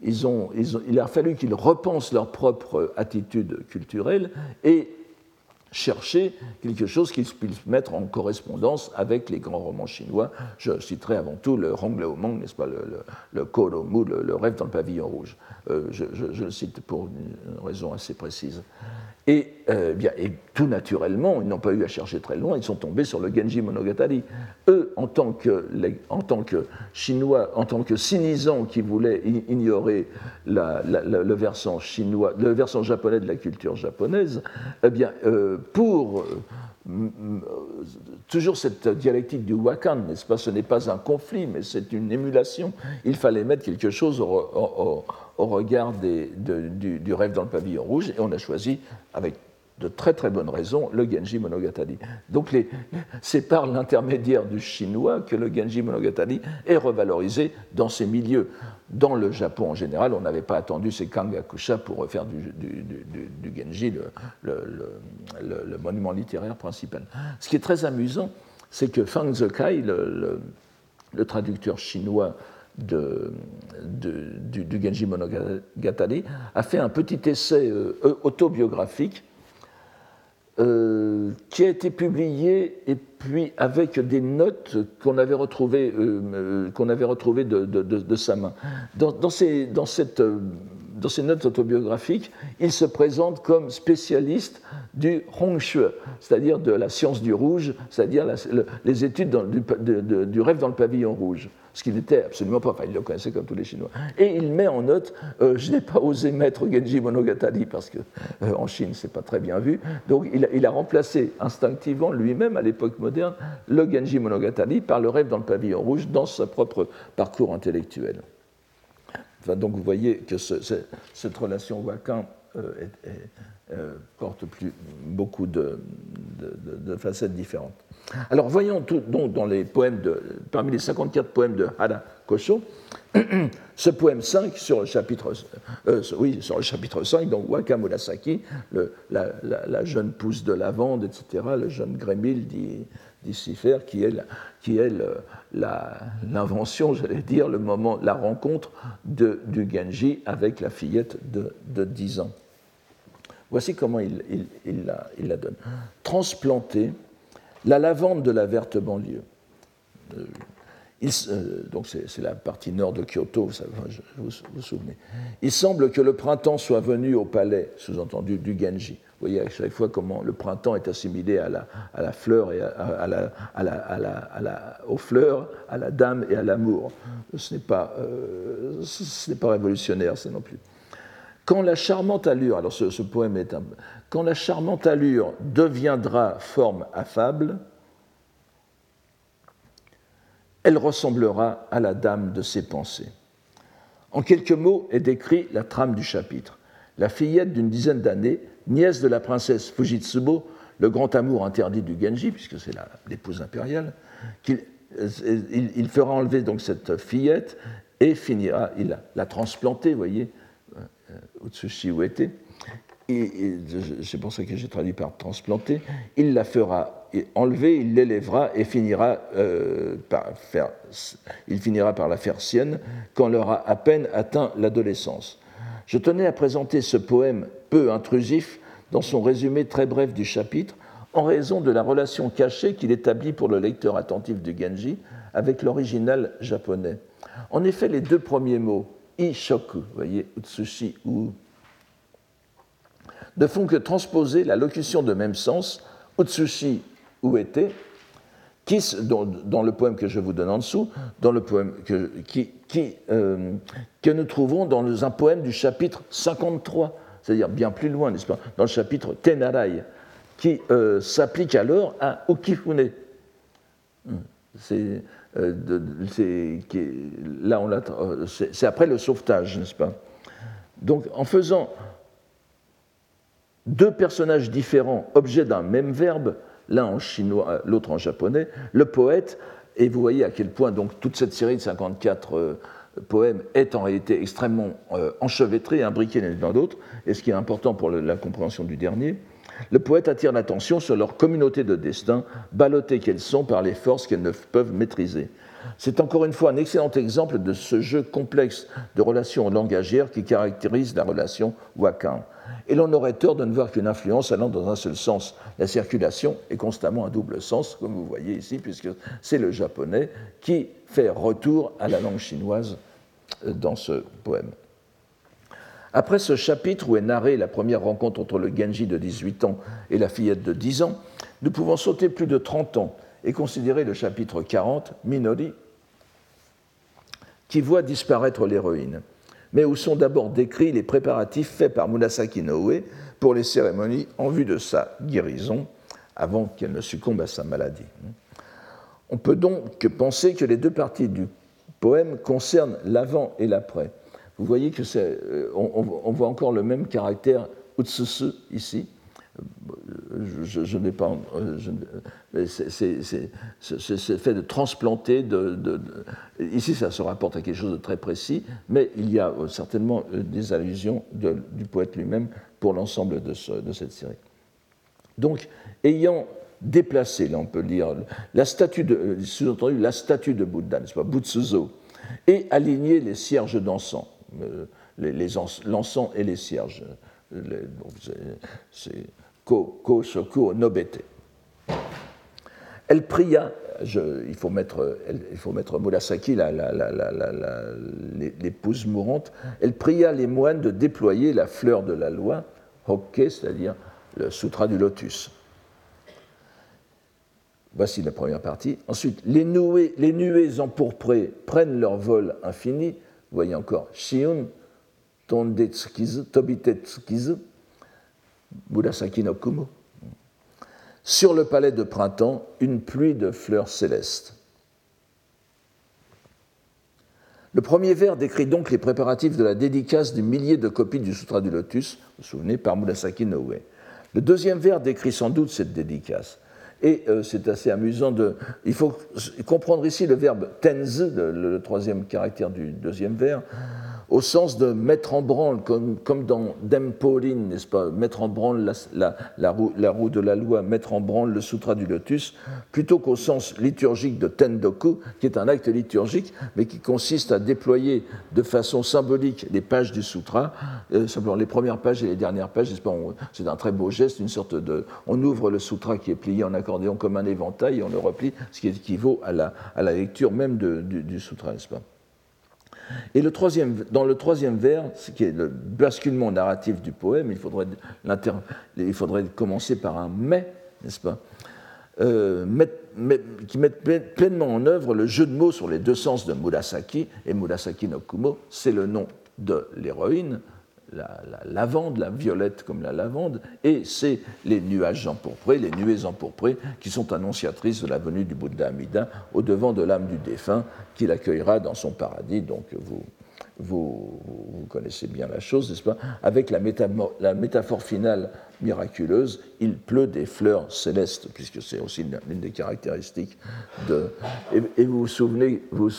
S2: il a fallu qu'ils repensent leur propre attitude culturelle et chercher quelque chose qui puisse mettre en correspondance avec les grands romans chinois. Je citerai avant tout le Mong, n'est-ce pas, le, le, le le, rêve dans le pavillon rouge. Euh, je, le cite pour une raison assez précise. Et, euh, bien, et tout naturellement, ils n'ont pas eu à chercher très loin, ils sont tombés sur le Genji Monogatari. Eux, en tant que, en tant que Chinois, en tant que cynisants qui voulaient ignorer le, versant chinois, le versant japonais de la culture japonaise, eh bien, euh, pour toujours cette dialectique du wakan, n'est-ce pas Ce n'est pas un conflit, mais c'est une émulation. Il fallait mettre quelque chose au, regard du, rêve dans le pavillon rouge, et on a choisi, avec de très très bonnes raisons, le Genji Monogatari. Donc c'est par l'intermédiaire du chinois que le Genji Monogatari est revalorisé dans ces milieux. Dans le Japon en général, on n'avait pas attendu ces Kangakusha pour refaire du, Genji le, monument littéraire principal. Ce qui est très amusant, c'est que Fang Zekai, le, traducteur chinois du, Genji Monogatari, a fait un petit essai euh, autobiographique euh, qui a été publié et puis avec des notes qu'on avait retrouvées, euh, euh, qu'on avait retrouvées de, sa main. Dans, ces, dans, cette, dans, ces, notes autobiographiques, il se présente comme spécialiste du Hongshui, c'est-à-dire de la science du rouge, c'est-à-dire les études du, rêve dans le pavillon rouge ce qu'il n'était absolument pas. Enfin, il le connaissait comme tous les Chinois. Et il met en note euh, Je n'ai pas osé mettre Genji Monogatari parce qu'en euh, en Chine, c'est pas très bien vu. Donc, il a, remplacé instinctivement lui-même, à l'époque moderne, le Genji Monogatari par le rêve dans le pavillon rouge dans son propre parcours intellectuel. Donc, vous voyez que cette relation Wakan euh, porte plus, beaucoup de facettes différentes. Alors voyons donc dans les poèmes de, parmi les 54 poèmes de Hada Kosho, ce poème 5 sur le chapitre, euh, sur le chapitre 5, donc Waka Murasaki, la, jeune pousse de lavande, etc., le jeune grémil dit, qui est, qui est l'invention, j'allais dire, le moment, la rencontre du Genji avec la fillette de, de 10 ans. Voici comment il, il, la, il la donne. Transplanté la lavande de la verte banlieue. Euh, euh, donc c'est la partie nord de Kyoto, vous, vous, souvenez. Il semble que le printemps soit venu au palais, sous-entendu du Genji. Vous voyez à chaque fois comment le printemps est assimilé à la, à la fleur et à, la, aux fleurs, à la dame et à l'amour. Ce n'est pas, euh, pas révolutionnaire, ça non plus. Quand la charmante allure, alors ce, ce poème est un, quand la charmante allure deviendra forme affable, elle ressemblera à la dame de ses pensées. En quelques mots est décrit la trame du chapitre. La fillette d'une dizaine d'années, nièce de la princesse Fujitsubo, le grand amour interdit du Genji, puisque c'est l'épouse impériale, il, fera enlever donc cette fillette et finira, il la, la transplanter, vous voyez, Utsushi Uete, c'est pour ça que j'ai traduit par transplanter, il la fera enlever, il l'élèvera et finira, par faire, il finira par la faire sienne quand elle aura à peine atteint l'adolescence. Je tenais à présenter ce poème peu intrusif dans son résumé très bref du chapitre en raison de la relation cachée qu'il établit pour le lecteur attentif du Genji avec l'original japonais. En effet, les deux premiers mots, ishoku, voyez, utsushi ou, ne font que transposer la locution de même sens, utsushi ou était, qui, dans, le poème que je vous donne en dessous, dans le poème que, euh, nous trouvons dans un poème du chapitre 53, c'est-à-dire bien plus loin, n'est-ce pas, dans le chapitre Tenarai, qui euh, s'applique alors à Okifune. C'est après le sauvetage, n'est-ce pas Donc, en faisant deux personnages différents, objets d'un même verbe, l'un en chinois, l'autre en japonais, le poète, et vous voyez à quel point donc toute cette série de 54 poème est en réalité extrêmement euh, enchevêtré, imbriqué l'un dans l'autre, et ce qui est important pour la compréhension du dernier, le poète attire l'attention sur leur communauté de destin, ballottées qu'elles sont par les forces qu'elles ne peuvent maîtriser. C'est encore une fois un excellent exemple de ce jeu complexe de relations langagières qui caractérise la relation Wakan. Et l'on aurait tort de ne voir qu'une influence allant dans un seul sens. La circulation est constamment à double sens, comme vous voyez ici, puisque c'est le japonais qui fait retour à la langue chinoise euh, dans ce poème. Après ce chapitre où est narrée la première rencontre entre le Genji de 18 ans et la fillette de 10 ans, nous pouvons sauter plus de 30 ans et considérer le chapitre 40, Minori, qui voit disparaître l'héroïne, mais où sont d'abord décrits les préparatifs faits par Murasaki Noe pour les cérémonies en vue de sa guérison, avant qu'elle ne succombe à sa maladie. On peut donc penser que les deux parties du poème concernent l'avant et l'après. Vous voyez que c'est, euh, on, voit encore le même caractère utsusu ici. Je, n'ai pas. C'est fait de transplanter. Ici, ça se rapporte à quelque chose de très précis, mais il y a euh, certainement euh, des allusions du poète lui-même pour l'ensemble de, cette série. Donc, ayant déplacer, là on peut lire, la statue de, euh, sous-entendu, la statue de Bouddha, n'est-ce pas, Butsuzo, et aligner les cierges d'encens, l'encens et les cierges. Nobete. Elle pria, il, faut mettre, Murasaki, l'épouse mourante, elle pria les moines de déployer la fleur de la loi, Hokke, c'est-à-dire le sutra du lotus. Voici la première partie. Ensuite, les nuées, les nuées empourprées prennent leur vol infini. Vous voyez encore Shiun, Tondetsukizu, Tobitetsukizu, Murasaki no Kumo. Sur le palais de printemps, une pluie de fleurs célestes. Le premier vers décrit donc les préparatifs de la dédicace du millier de copies du Sutra du Lotus, vous vous souvenez, par Murasaki Noe. Le deuxième vers décrit sans doute cette dédicace. Et euh, c'est assez amusant de. Il faut comprendre ici le verbe tenz, le, troisième caractère du deuxième vers, au sens de mettre en branle, comme, dans Demporin, n'est-ce pas Mettre en branle la, roue, de la loi, mettre en branle le sutra du lotus, plutôt qu'au sens liturgique de Tendoku, qui est un acte liturgique, mais qui consiste à déployer de façon symbolique les pages du sutra, euh, simplement les premières pages et les dernières pages, c'est un très beau geste, une sorte de. On ouvre le sutra qui est plié en accordéon comme un éventail et on le replie, ce qui équivaut à la, à la lecture même du, du sutra, n'est-ce pas et le troisième, dans le troisième vers, ce qui est le basculement narratif du poème, il faudrait, commencer par un mais, n'est-ce pas? Euh, qui met pleinement en œuvre le jeu de mots sur les deux sens de Murasaki, et Murasaki no Kumo, c'est le nom de l'héroïne, la, lavande, la violette comme la lavande, et c'est les nuages empourprés, les nuées empourprées, qui sont annonciatrices de la venue du Bouddha Amida au devant de l'âme du défunt, qui l'accueillera dans son paradis. Donc vous, vous, connaissez bien la chose, n'est-ce pas? Avec la, la, métaphore finale miraculeuse, il pleut des fleurs célestes, puisque c'est aussi l'une des caractéristiques de. Et, vous, vous souvenez, vous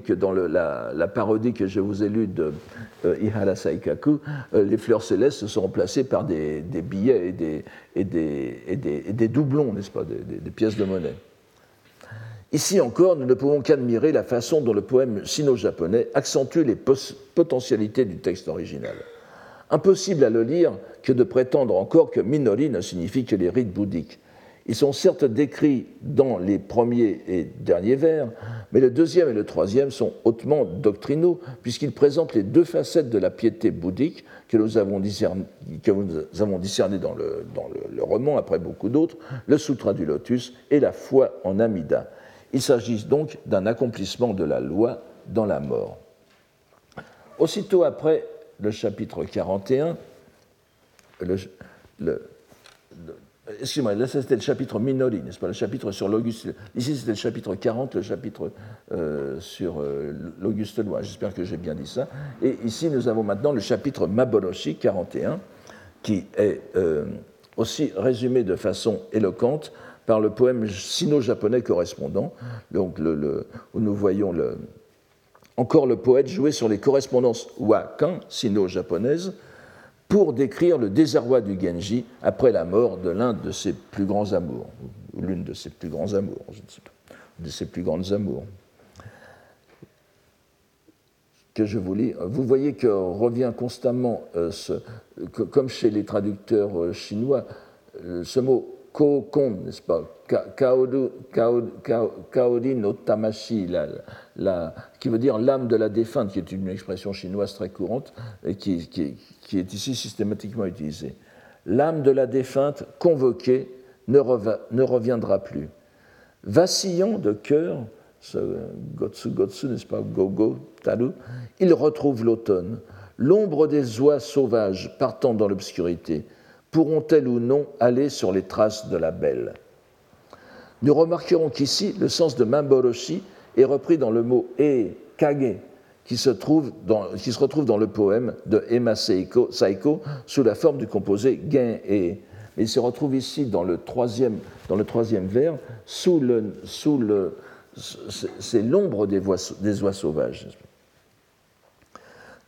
S2: que dans le, la, parodie que je vous ai lue de Ihara Saikaku, euh, les fleurs célestes sont remplacées par des, billets et des, des doublons, n'est-ce pas, des pièces de monnaie. Ici encore, nous ne pouvons qu'admirer la façon dont le poème sino-japonais accentue les potentialités du texte original. Impossible à le lire que de prétendre encore que Minori ne signifie que les rites bouddhiques. Ils sont certes décrits dans les premiers et derniers vers, mais le deuxième et le troisième sont hautement doctrinaux, puisqu'ils présentent les deux facettes de la piété bouddhique que nous avons discernées discerné dans, le, roman, après beaucoup d'autres, le Sutra du Lotus et la foi en Amida. Il s'agit donc d'un accomplissement de la loi dans la mort. Aussitôt après le chapitre 41, le, excusez-moi, là c'était le chapitre Minori, n'est-ce pas, le chapitre sur l'Auguste. Ici c'était le chapitre 40, le chapitre euh, sur euh, l'Auguste loi. J'espère que j'ai bien dit ça. Et ici nous avons maintenant le chapitre Maboroshi 41, qui est euh, aussi résumé de façon éloquente par le poème sino-japonais correspondant, donc où nous voyons encore le poète jouer sur les correspondances wakan sino-japonaises pour décrire le désarroi du Genji après la mort de l'un de ses plus grands amours, ou l'une de ses plus grands amours, je ne sais pas, de ses plus grandes amours. Que je vous lis. Vous voyez que revient constamment, euh, comme chez les traducteurs euh, chinois, euh, ce mot Kokon, n'est-ce pas? Kaori no Tamashi, la, qui veut dire l'âme de la défunte, qui est une expression chinoise très courante et qui, est ici systématiquement utilisée. L'âme de la défunte convoquée ne, reviendra plus. Vacillant de cœur, ce n'est-ce pas, il retrouve l'automne. L'ombre des oies sauvages partant dans l'obscurité pourront-elles ou non aller sur les traces de la belle? Nous remarquerons qu'ici, le sens de Mamboroshi est repris dans le mot e, kage, qui se, trouve dans, qui se retrouve dans le poème de Emma Saiko, sous la forme du composé gen e. il se retrouve ici dans le troisième, dans le troisième vers, sous le, sous le, c'est l'ombre des, des oies sauvages.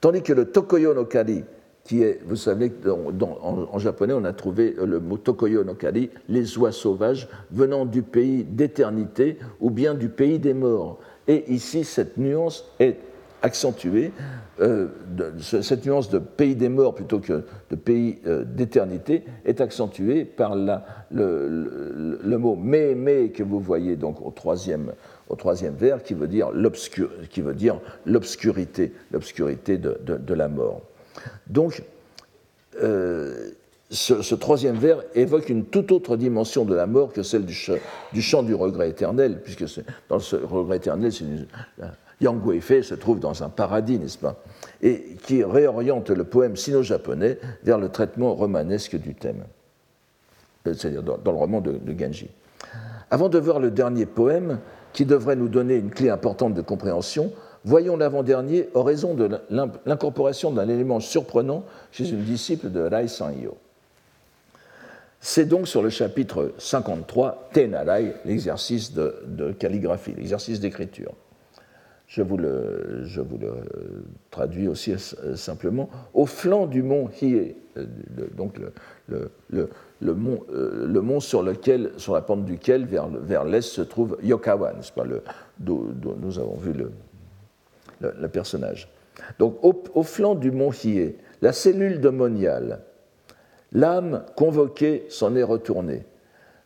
S2: Tandis que le Tokoyo no Kari, qui est, vous savez, dans, en, japonais, on a trouvé le mot tokoyo no kari, les oies sauvages venant du pays d'éternité ou bien du pays des morts. Et ici, cette nuance est accentuée, euh, cette nuance de pays des morts plutôt que de pays euh, d'éternité est accentuée par le, mot mais, mais que vous voyez donc au troisième, au troisième vers qui veut dire l'obscurité, l'obscurité de, de, de la mort. Donc, euh, ce, troisième vers évoque une toute autre dimension de la mort que celle du, chant du, regret éternel, puisque dans ce regret éternel, Yang Guifei se trouve dans un paradis, n'est-ce pas Et qui réoriente le poème sino-japonais vers le traitement romanesque du thème, euh, c'est-à-dire dans, le roman de, Genji. Avant de voir le dernier poème, qui devrait nous donner une clé importante de compréhension, Voyons l'avant-dernier en raison de l'incorporation d'un élément surprenant chez une disciple de Rai Sanyo. C'est donc sur le chapitre 53, Tenarai, l'exercice de, calligraphie, l'exercice d'écriture. Je vous, le, le, traduis aussi simplement. Au flanc du mont Hiei, euh, donc le, le, mont, euh, le, mont, sur, lequel, sur la pente duquel, vers, l'est, se trouve Yokawa, n'est-ce pas, d'où nous avons vu le, le, personnage. Donc, au, flanc du mont Hiei, la cellule de l'âme convoquée s'en est retournée.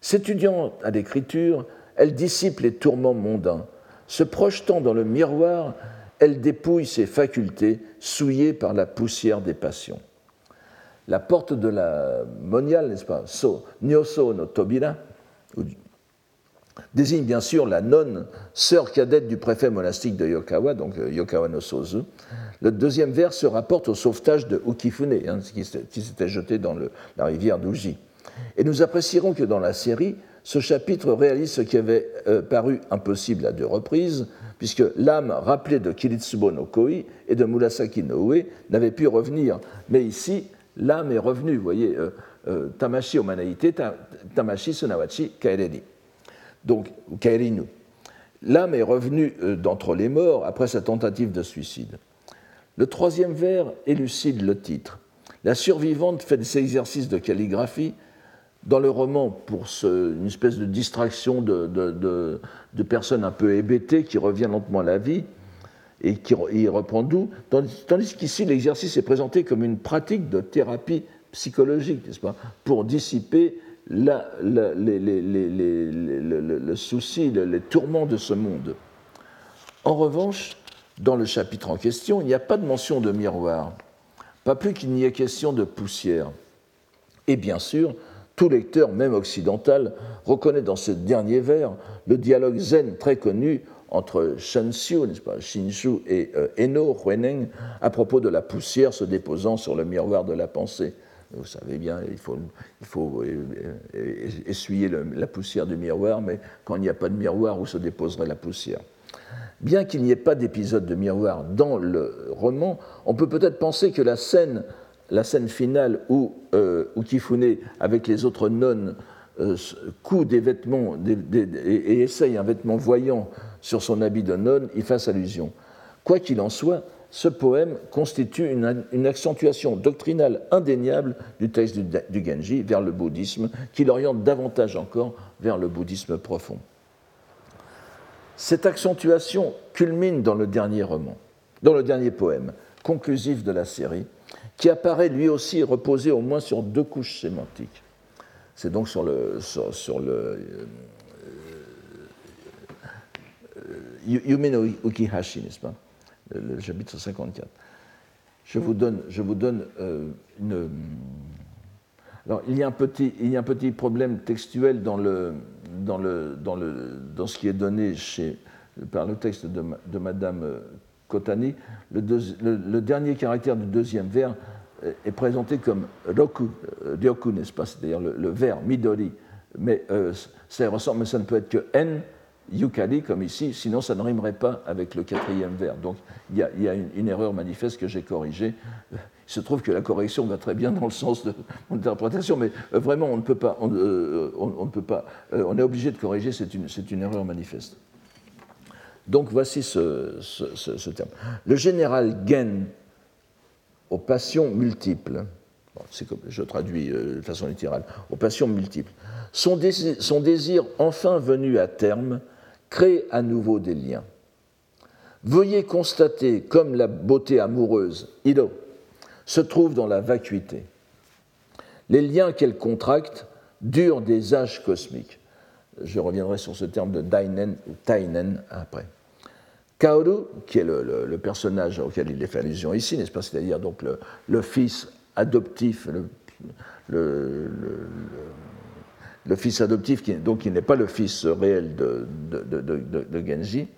S2: S'étudiant à l'écriture, elle dissipe les tourments mondains. Se projetant dans le miroir, elle dépouille ses facultés souillées par la poussière des passions. La porte de la moniale, n'est-ce pas So, Nyoso no Tobira, désigne bien sûr la nonne, sœur cadette du préfet monastique de Yokawa, donc euh, Yokawa no Sozu. Le deuxième vers se rapporte au sauvetage de Ukifune, hein, qui s'était jeté dans la rivière d'Uji. Et nous apprécierons que dans la série, ce chapitre réalise ce qui avait euh, paru impossible à deux reprises, puisque l'âme rappelée de Kiritsubo no Koi et de Murasaki no Ue n'avait pu revenir. Mais ici, l'âme est revenue, voyez, euh, euh, Tamashi Omanaite, Tamashi Sunawachi Kaereni. Donc, Kaerinu. L'âme est revenue d'entre les morts après sa tentative de suicide. Le troisième vers élucide le titre. La survivante fait des exercices de calligraphie dans le roman pour une espèce de distraction de, personnes un peu hébétées qui revient lentement à la vie et qui y reprend d'où, tandis, qu'ici l'exercice est présenté comme une pratique de thérapie psychologique, n'est-ce pas, pour dissiper le souci, les tourments de ce monde. En revanche, dans le chapitre en question, il n'y a pas de mention de miroir, pas plus qu'il n'y ait question de poussière. Et bien sûr, tout lecteur, même occidental, reconnaît dans ce dernier vers le dialogue zen très connu entre n'est-ce pas, Shinshu et euh, Eno, Hueneng, à propos de la poussière se déposant sur le miroir de la pensée. Vous savez bien, il faut, il faut euh, euh, essuyer la poussière du miroir, mais quand il n'y a pas de miroir, où se déposerait la poussière? Bien qu'il n'y ait pas d'épisode de miroir dans le roman, on peut peut-être penser que la scène, la scène finale où, euh, Kifune, avec les autres nonnes, euh, coud des vêtements et, essaye un vêtement voyant sur son habit de nonne, y fasse allusion. Quoi qu'il en soit, ce poème constitue une, accentuation doctrinale indéniable du texte du, du Genji vers le bouddhisme, qui l'oriente davantage encore vers le bouddhisme profond. Cette accentuation culmine dans le dernier roman, dans le dernier poème, conclusif de la série, qui apparaît lui aussi reposer au moins sur deux couches sémantiques. C'est donc sur le, sur, le euh, euh, Yume Ukihashi, n'est-ce pas? Le, chapitre 54. Je vous donne, je vous donne euh, une. Alors, il y, a un petit, il y a un petit problème textuel dans le, dans, le, dans, le, dans ce qui est donné chez, par le texte de, de Madame Kotani, le, le, dernier caractère du deuxième vers euh, est présenté comme roku, euh, ryoku, n'est-ce pas C'est-à-dire le, vers midori. Mais ça ressemble, mais ça ne peut être que n, yukari, comme ici, sinon ça ne rimerait pas avec le quatrième vers. Donc il y a, une, erreur manifeste que j'ai corrigée. Il se trouve que la correction va très bien dans le sens de mon interprétation, mais euh, vraiment, on ne peut pas, on, euh, euh, est obligé de corriger, c'est une, erreur manifeste. Donc voici ce, terme. Le général Gen aux passions multiples, je traduis de façon littérale, aux passions multiples, son désir, son désir enfin venu à terme crée à nouveau des liens. Veuillez constater comme la beauté amoureuse, Ido, se trouve dans la vacuité. Les liens qu'elle contracte durent des âges cosmiques. Je reviendrai sur ce terme de Dainen ou Tainen après. Kaoru, qui est le, personnage auquel il est fait allusion ici, n'est-ce pas? C'est-à-dire donc le, fils adoptif, le, fils adoptif, qui, donc qui n'est pas le fils réel de, Genji,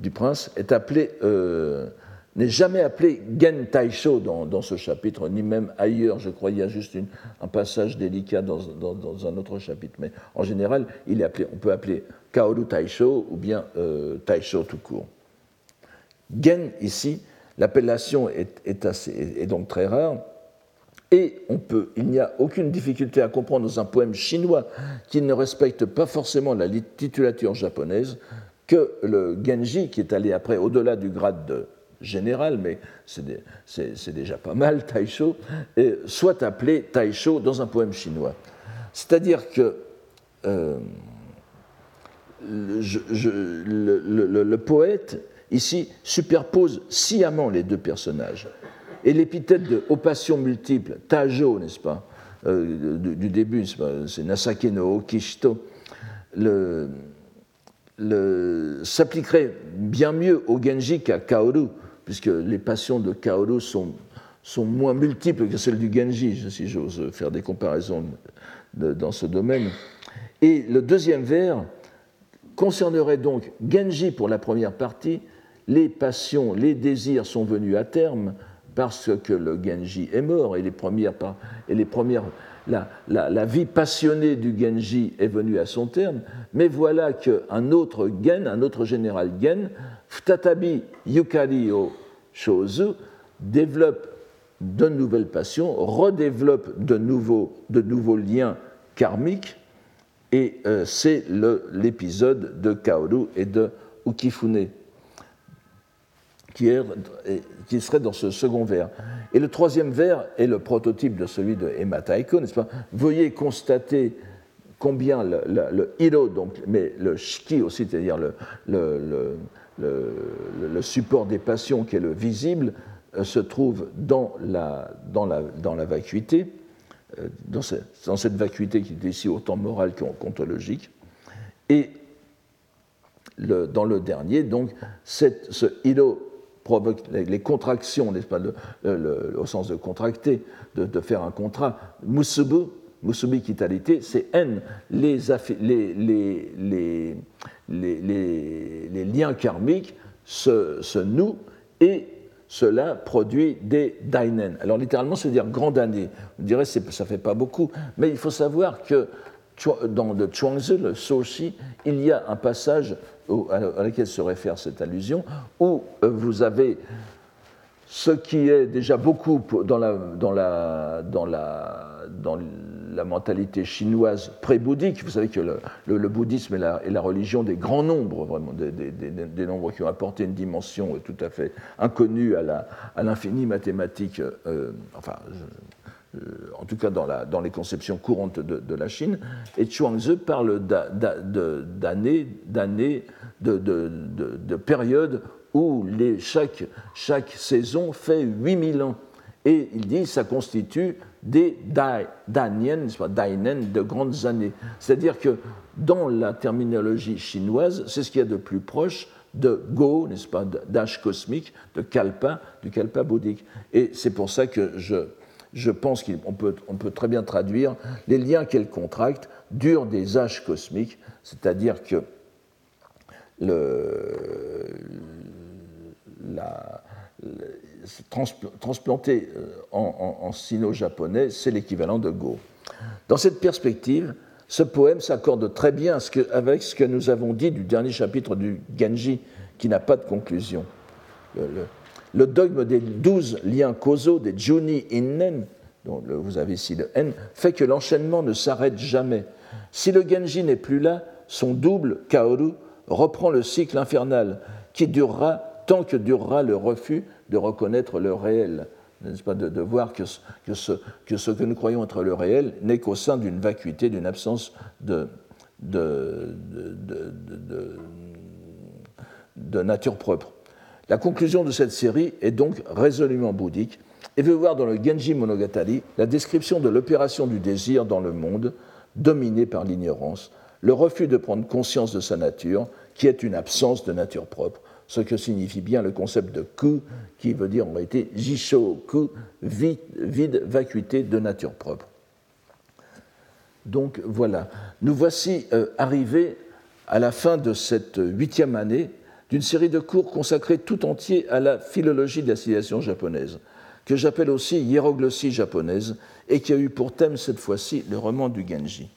S2: du prince, est appelé euh, n'est jamais appelé Gen Taisho dans, ce chapitre, ni même ailleurs. Je crois qu'il y a juste un passage délicat dans, dans, un autre chapitre. Mais en général, il est appelé, on peut appeler Kaoru Taisho ou bien euh, Taisho tout court. Gen, ici, l'appellation est, donc très rare. Et il n'y a aucune difficulté à comprendre dans un poème chinois qui ne respecte pas forcément la titulature japonaise que le Genji, qui est allé après au-delà du grade de général, mais c'est déjà pas mal, Taisho, soit appelé Taisho dans un poème chinois. C'est-à-dire que euh, le, poète, ici, superpose sciemment les deux personnages. Et l'épithète de passions multiples, Tajo, n'est-ce pas, euh, du, début, c'est Nasake no Okishito, s'appliquerait bien mieux au Genji qu'à Kaoru, puisque les passions de Kaoru sont moins multiples que celles du Genji, si j'ose faire des comparaisons dans ce domaine. Et le deuxième vers concernerait donc Genji pour la première partie, les passions, les désirs sont venus à terme parce que le Genji est mort et les premières, et les premières la, vie passionnée du Genji est venue à son terme, mais voilà qu'un autre Gen, un autre général Gen, Futatabi Yukari o développe de nouvelles passions, redéveloppe de nouveaux, de nouveaux liens karmiques, et euh, c'est l'épisode de Kaoru et de Ukifune qui, serait dans ce second vers. Et le troisième vers est le prototype de celui de Emma Taiko, n'est-ce pas? Veuillez constater combien le, le, donc, mais le shiki aussi, c'est-à-dire le, le, support des passions qui est le visible, euh, se trouve dans la, dans la, dans la vacuité, euh, dans, dans, cette vacuité qui est ici autant morale qu'ontologique. Et dans le dernier, donc, ce hiro provoque les, contractions, n'est-ce pas, au sens de contracter, de, faire un contrat. Musubu, musubi kitalité, c'est N, les, les, liens karmiques se, nouent et cela produit des dainen. Alors littéralement, c'est dire grande année. Vous direz, ça ne fait pas beaucoup, mais il faut savoir que dans le Chuangzi, le Soshi, il y a un passage à laquelle se réfère cette allusion, où euh, vous avez ce qui est déjà beaucoup dans la, dans la, dans la, dans la mentalité chinoise pré-bouddhique. Vous savez que le, le, bouddhisme est la, est la, religion des grands nombres, vraiment, des, des, des, nombres qui ont apporté une dimension tout à fait inconnue à l'infini mathématique, euh, enfin, en tout cas dans, les conceptions courantes de, la Chine. Et Chuangzi parle d'années, d'années, de, de, périodes où chaque, saison fait 8000 ans. Et il dit que ça constitue des dainen, dainen de grandes années. C'est-à-dire que dans la terminologie chinoise, c'est ce qu'il y a de plus proche de Go, n'est-ce pas, d'âge cosmique, de Kalpa, du Kalpa bouddhique. Et c'est pour ça que je, je pense qu'on peut, très bien traduire les liens qu'elle contracte durent des âges cosmiques, c'est-à-dire que le, la, transplanter euh, en, sino-japonais, c'est l'équivalent de Go. Dans cette perspective, ce poème s'accorde très bien avec ce que nous avons dit du dernier chapitre du Genji, qui n'a pas de conclusion. Dogme des douze liens causaux, des Juni Innen, dont vous avez ici le N, fait que l'enchaînement ne s'arrête jamais. Si le Genji n'est plus là, son double, Kaoru, reprend le cycle infernal qui durera tant que durera le refus de reconnaître le réel, n'est-ce pas, de, voir que, ce, que, nous croyons être le réel n'est qu'au sein d'une vacuité, d'une absence de, nature propre. La conclusion de cette série est donc résolument bouddhique et veut voir dans le Genji Monogatari la description de l'opération du désir dans le monde dominé par l'ignorance, le refus de prendre conscience de sa nature, qui est une absence de nature propre, ce que signifie bien le concept de ku, qui veut dire en réalité jisho ku, vide, vacuité de nature propre. Donc voilà, nous voici euh, arrivés à la fin de cette huitième année d'une série de cours consacrés tout entier à la philologie de la civilisation japonaise, que j'appelle aussi hiéroglossie japonaise, et qui a eu pour thème cette fois-ci le roman du Genji.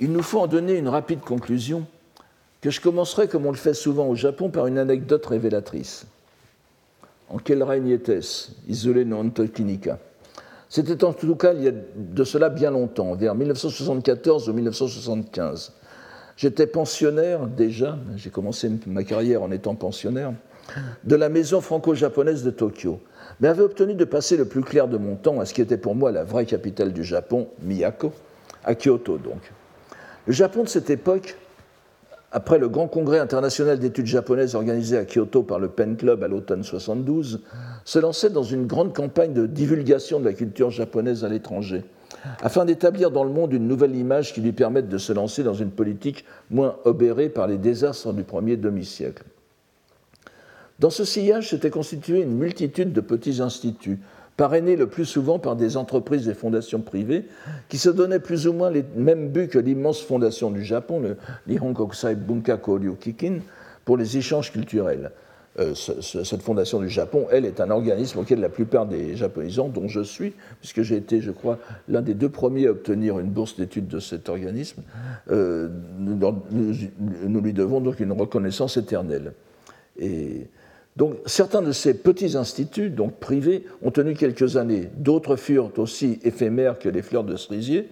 S2: Il nous faut en donner une rapide conclusion que je commencerai, comme on le fait souvent au Japon, par une anecdote révélatrice. En quel règne était-ce Isolé non Tolkinica. C'était en tout cas il y a de cela bien longtemps, vers 1974 ou 1975. J'étais pensionnaire déjà, j'ai commencé ma carrière en étant pensionnaire, de la maison franco-japonaise de Tokyo, mais avais obtenu de passer le plus clair de mon temps à ce qui était pour moi la vraie capitale du Japon, Miyako, à Kyoto donc. Le Japon de cette époque après le grand congrès international d'études japonaises organisé à Kyoto par le Pen Club à l'automne 72, se lançait dans une grande campagne de divulgation de la culture japonaise à l'étranger, afin d'établir dans le monde une nouvelle image qui lui permette de se lancer dans une politique moins obérée par les désastres du premier demi-siècle. Dans ce sillage s'était constituée une multitude de petits instituts, parrainé le plus souvent par des entreprises et fondations privées qui se donnaient plus ou moins les mêmes buts que l'immense fondation du Japon, le Nihon Kokusai Bunka Koryu Kikin, pour les échanges culturels. Euh, cette fondation du Japon, elle, est un organisme auquel la plupart des japonisants, dont je suis, puisque j'ai été, je crois, l'un des deux premiers à obtenir une bourse d'études de cet organisme, euh, nous, lui devons donc une reconnaissance éternelle. Et donc, certains de ces petits instituts, donc privés, ont tenu quelques années. D'autres furent aussi éphémères que les fleurs de cerisier.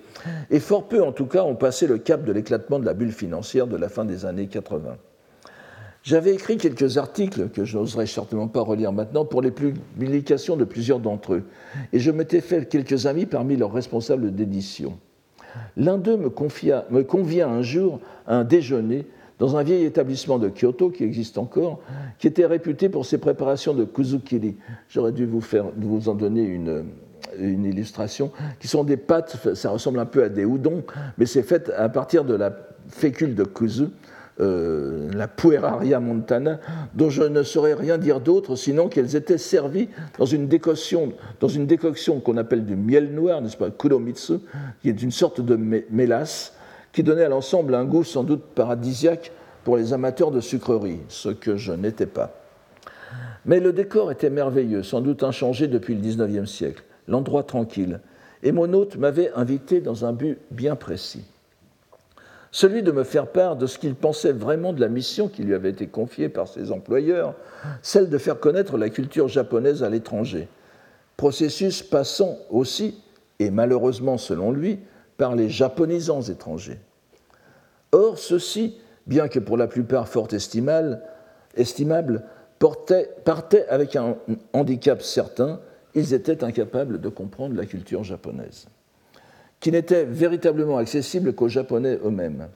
S2: Et fort peu, en tout cas, ont passé le cap de l'éclatement de la bulle financière de la fin des années 80. J'avais écrit quelques articles que je n'oserais certainement pas relire maintenant pour les publications de plusieurs d'entre eux, et je m'étais fait quelques amis parmi leurs responsables d'édition. L'un d'eux me, me convia un jour à un déjeuner dans un vieil établissement de Kyoto qui existe encore, qui était réputé pour ses préparations de kuzukiri. J'aurais dû vous, faire, vous en donner une, illustration, qui sont des pâtes, ça ressemble un peu à des udon, mais c'est fait à partir de la fécule de kuzu, euh, la Pueraria montana, dont je ne saurais rien dire d'autre, sinon qu'elles étaient servies dans une décoction, dans une décoction qu'on appelle du miel noir, n'est-ce pas, kuromitsu, qui est une sorte de mélasse, qui donnait à l'ensemble un goût sans doute paradisiaque pour les amateurs de sucreries, ce que je n'étais pas. Mais le décor était merveilleux, sans doute inchangé depuis le XIXe siècle, l'endroit tranquille, et mon hôte m'avait invité dans un but bien précis celui de me faire part de ce qu'il pensait vraiment de la mission qui lui avait été confiée par ses employeurs, celle de faire connaître la culture japonaise à l'étranger, processus passant aussi, et malheureusement selon lui, par les japonisants étrangers. Or, ceux-ci, bien que pour la plupart fort estimables, estimables partaient avec un handicap certain, ils étaient incapables de comprendre la culture japonaise qui n'était véritablement accessible qu'aux Japonais eux-mêmes.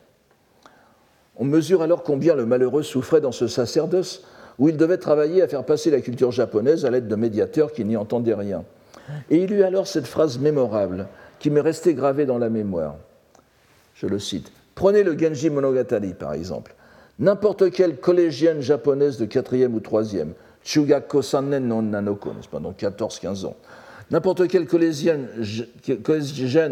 S2: On mesure alors combien le malheureux souffrait dans ce sacerdoce où il devait travailler à faire passer la culture japonaise à l'aide de médiateurs qui n'y entendaient rien. Et il eut alors cette phrase mémorable qui m'est restée gravée dans la mémoire. Je le cite. Prenez le Genji Monogatari, par exemple. N'importe quelle collégienne japonaise de 4e ou 3e, Chugako Sannen no Nanoko, n'est-ce pas, donc 14-15 ans, N'importe quelle collégienne,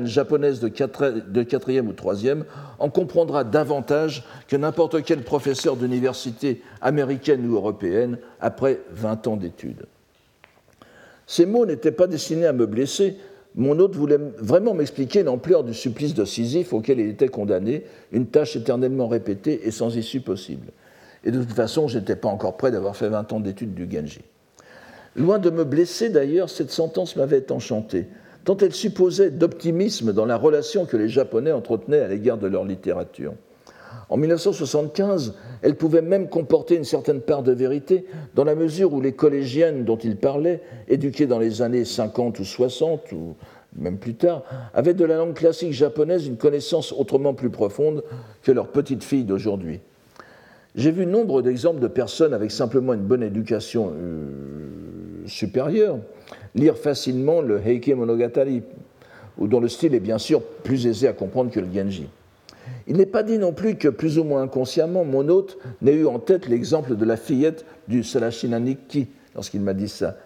S2: japonaise de, 4, e ou 3e en comprendra davantage que n'importe quel professeur d'université américaine ou européenne après 20 ans d'études. Ces mots n'étaient pas destinés à me blesser. Mon hôte voulait vraiment m'expliquer l'ampleur du supplice de Sisyphe auquel il était condamné, une tâche éternellement répétée et sans issue possible. Et de toute façon, je n'étais pas encore prêt d'avoir fait 20 ans d'études du Genji. Loin de me blesser d'ailleurs, cette sentence m'avait enchanté, tant elle supposait d'optimisme dans la relation que les Japonais entretenaient à l'égard de leur littérature. En 1975, elle pouvait même comporter une certaine part de vérité, dans la mesure où les collégiennes dont il parlait, éduquées dans les années 50 ou 60, ou même plus tard, avaient de la langue classique japonaise une connaissance autrement plus profonde que leurs petites filles d'aujourd'hui. J'ai vu nombre d'exemples de personnes avec simplement une bonne éducation euh, supérieure lire facilement le Heike Monogatari, dont le style est bien sûr plus aisé à comprendre que le Genji. Il n'est pas dit non plus que, plus ou moins inconsciemment, mon hôte n'ait eu en tête l'exemple de la fillette du Sarashinaniki lorsqu'il m'a dit ça.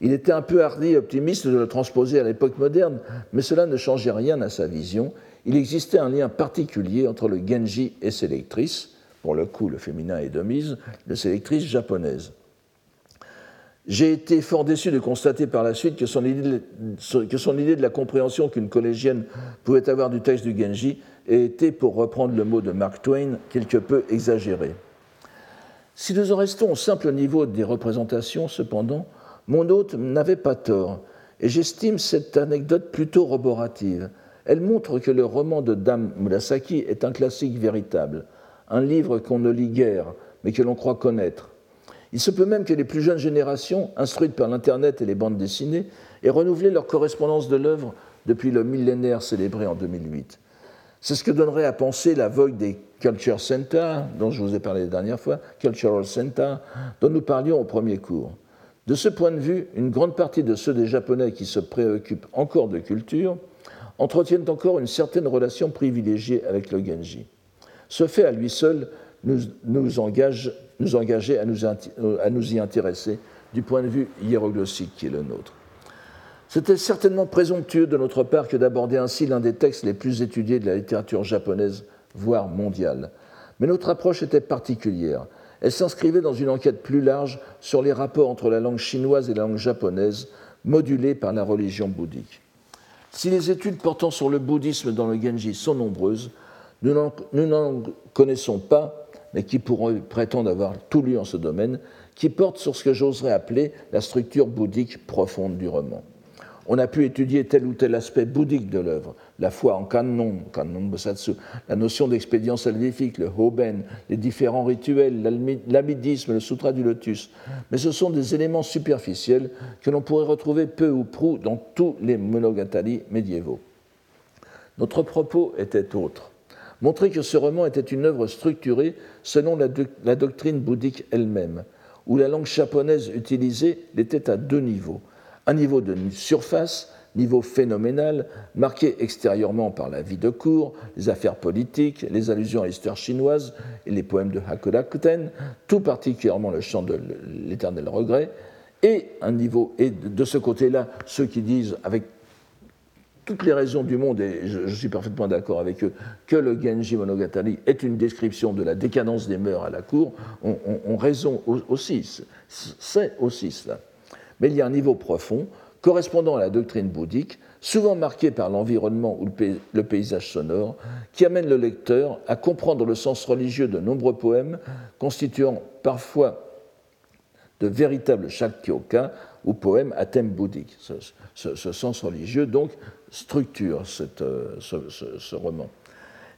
S2: Il était un peu hardi et optimiste de le transposer à l'époque moderne, mais cela ne changeait rien à sa vision. Il existait un lien particulier entre le Genji et ses lectrices, pour le coup le féminin est de mise, de ces lectrices japonaises. J'ai été fort déçu de constater par la suite que son idée de, que son idée de la compréhension qu'une collégienne pouvait avoir du texte du Genji était, pour reprendre le mot de Mark Twain, quelque peu exagérée. Si nous en restons au simple niveau des représentations, cependant, mon hôte n'avait pas tort, et j'estime cette anecdote plutôt roborative. Elle montre que le roman de Dame Murasaki est un classique véritable, un livre qu'on ne lit guère, mais que l'on croit connaître. Il se peut même que les plus jeunes générations, instruites par l'Internet et les bandes dessinées, aient renouvelé leur correspondance de l'œuvre depuis le millénaire célébré en 2008. C'est ce que donnerait à penser la vogue des Culture Center, dont je vous ai parlé la dernière fois, Cultural Center, dont nous parlions au premier cours. De ce point de vue, une grande partie de ceux des Japonais qui se préoccupent encore de culture entretiennent encore une certaine relation privilégiée avec le Genji. Ce fait à lui seul nous, nous, engage, engager à nous, y intéresser du point de vue hiéroglyphique qui est le nôtre. C'était certainement présomptueux de notre part que d'aborder ainsi l'un des textes les plus étudiés de la littérature japonaise, voire mondiale. Mais notre approche était particulière. Elle s'inscrivait dans une enquête plus large sur les rapports entre la langue chinoise et la langue japonaise, modulée par la religion bouddhique. Si les études portant sur le bouddhisme dans le Genji sont nombreuses, nous n'en connaissons pas, mais qui pourront prétendre avoir tout lu en ce domaine, qui portent sur ce que j'oserais appeler la structure bouddhique profonde du roman. On a pu étudier tel ou tel aspect bouddhique de l'œuvre, la foi en Kannon, Kannon Bosatsu, la notion d'expédient salvifique, le Hoben, les différents rituels, l'amidisme, le Sutra du Lotus. Mais ce sont des éléments superficiels que l'on pourrait retrouver peu ou prou dans tous les monogatari médiévaux. Notre propos était autre. Montrer que ce roman était une œuvre structurée selon la, doctrine bouddhique elle-même, où la langue japonaise utilisée l'était à deux niveaux. Un niveau de surface, niveau phénoménal, marqué extérieurement par la vie de cour, les affaires politiques, les allusions à l'histoire chinoise et les poèmes de Hakodakuten, tout particulièrement le chant de l'éternel regret, et un niveau, et de ce côté-là, ceux qui disent avec toutes les raisons du monde, et je, suis parfaitement d'accord avec eux, que le Genji Monogatari est une description de la décadence des mœurs à la cour, ont raison aussi, c'est aussi cela mais il y a un niveau profond, correspondant à la doctrine bouddhique, souvent marqué par l'environnement ou le paysage sonore, qui amène le lecteur à comprendre le sens religieux de nombreux poèmes, constituant parfois de véritables shakyoka ou poèmes à thème bouddhique. Ce, sens religieux, donc, structure euh, ce roman.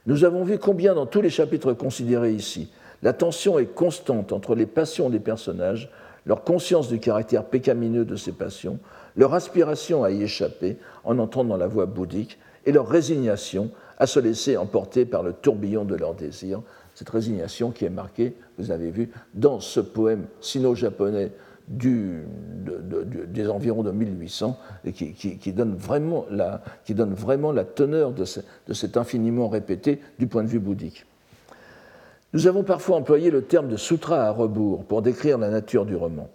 S2: Nous avons vu combien, dans tous les chapitres considérés ici, la tension est constante entre les passions des personnages, leur conscience du caractère pécamineux de ces passions, leur aspiration à y échapper en entrant dans la voie bouddhique et leur résignation à se laisser emporter par le tourbillon de leurs désirs. Cette résignation qui est marquée, vous avez vu, dans ce poème sino-japonais des environs de 1800 et qui, donne vraiment la, qui, donne vraiment la, teneur de, de cet infiniment répété du point de vue bouddhique. Nous avons parfois employé le terme de sutra à rebours pour décrire la nature du roman.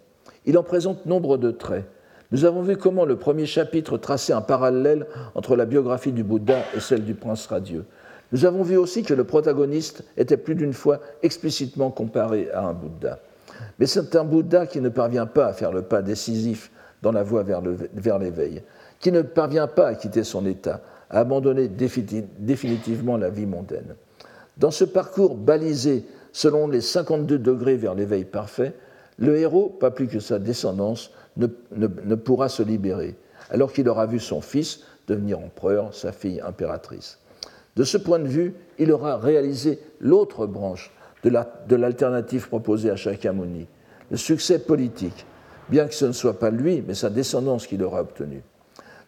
S2: Il en présente nombre de traits. Nous avons vu comment le premier chapitre traçait un parallèle entre la biographie du Bouddha et celle du prince radieux. Nous avons vu aussi que le protagoniste était plus d'une fois explicitement comparé à un Bouddha. Mais c'est un Bouddha qui ne parvient pas à faire le pas décisif dans la voie vers l'éveil, qui ne parvient pas à quitter son état, à abandonner définitivement la vie mondaine. Dans ce parcours balisé selon les 52 degrés vers l'éveil parfait, le héros, pas plus que sa descendance, ne, pourra se libérer, alors qu'il aura vu son fils devenir empereur, sa fille impératrice. De ce point de vue, il aura réalisé l'autre branche de l'alternative proposée à Shakyamuni, le succès politique, bien que ce ne soit pas lui, mais sa descendance qui l'aura obtenu.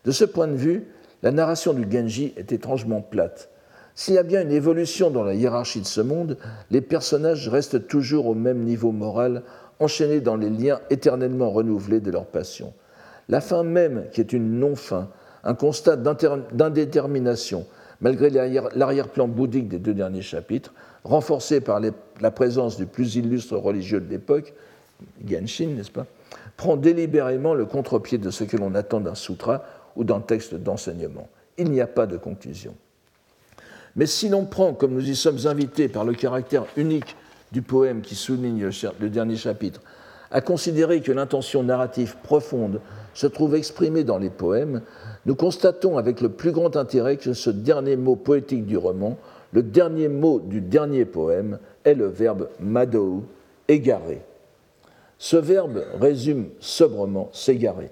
S2: De ce point de vue, la narration du Genji est étrangement plate, s'il y a bien une évolution dans la hiérarchie de ce monde, les personnages restent toujours au même niveau moral, enchaînés dans les liens éternellement renouvelés de leur passion. La fin même, qui est une non-fin, un constat d'indétermination, malgré l'arrière-plan bouddhique des deux derniers chapitres, renforcé par la présence du plus illustre religieux de l'époque, Genshin, n'est-ce pas, prend délibérément le contre-pied de ce que l'on attend d'un sutra ou d'un texte d'enseignement. Il n'y a pas de conclusion. Mais si l'on prend, comme nous y sommes invités par le caractère unique du poème qui souligne le dernier chapitre, à considérer que l'intention narrative profonde se trouve exprimée dans les poèmes, nous constatons avec le plus grand intérêt que ce dernier mot poétique du roman, le dernier mot du dernier poème, est le verbe madou, égarer. Ce verbe résume sobrement, s'égarer.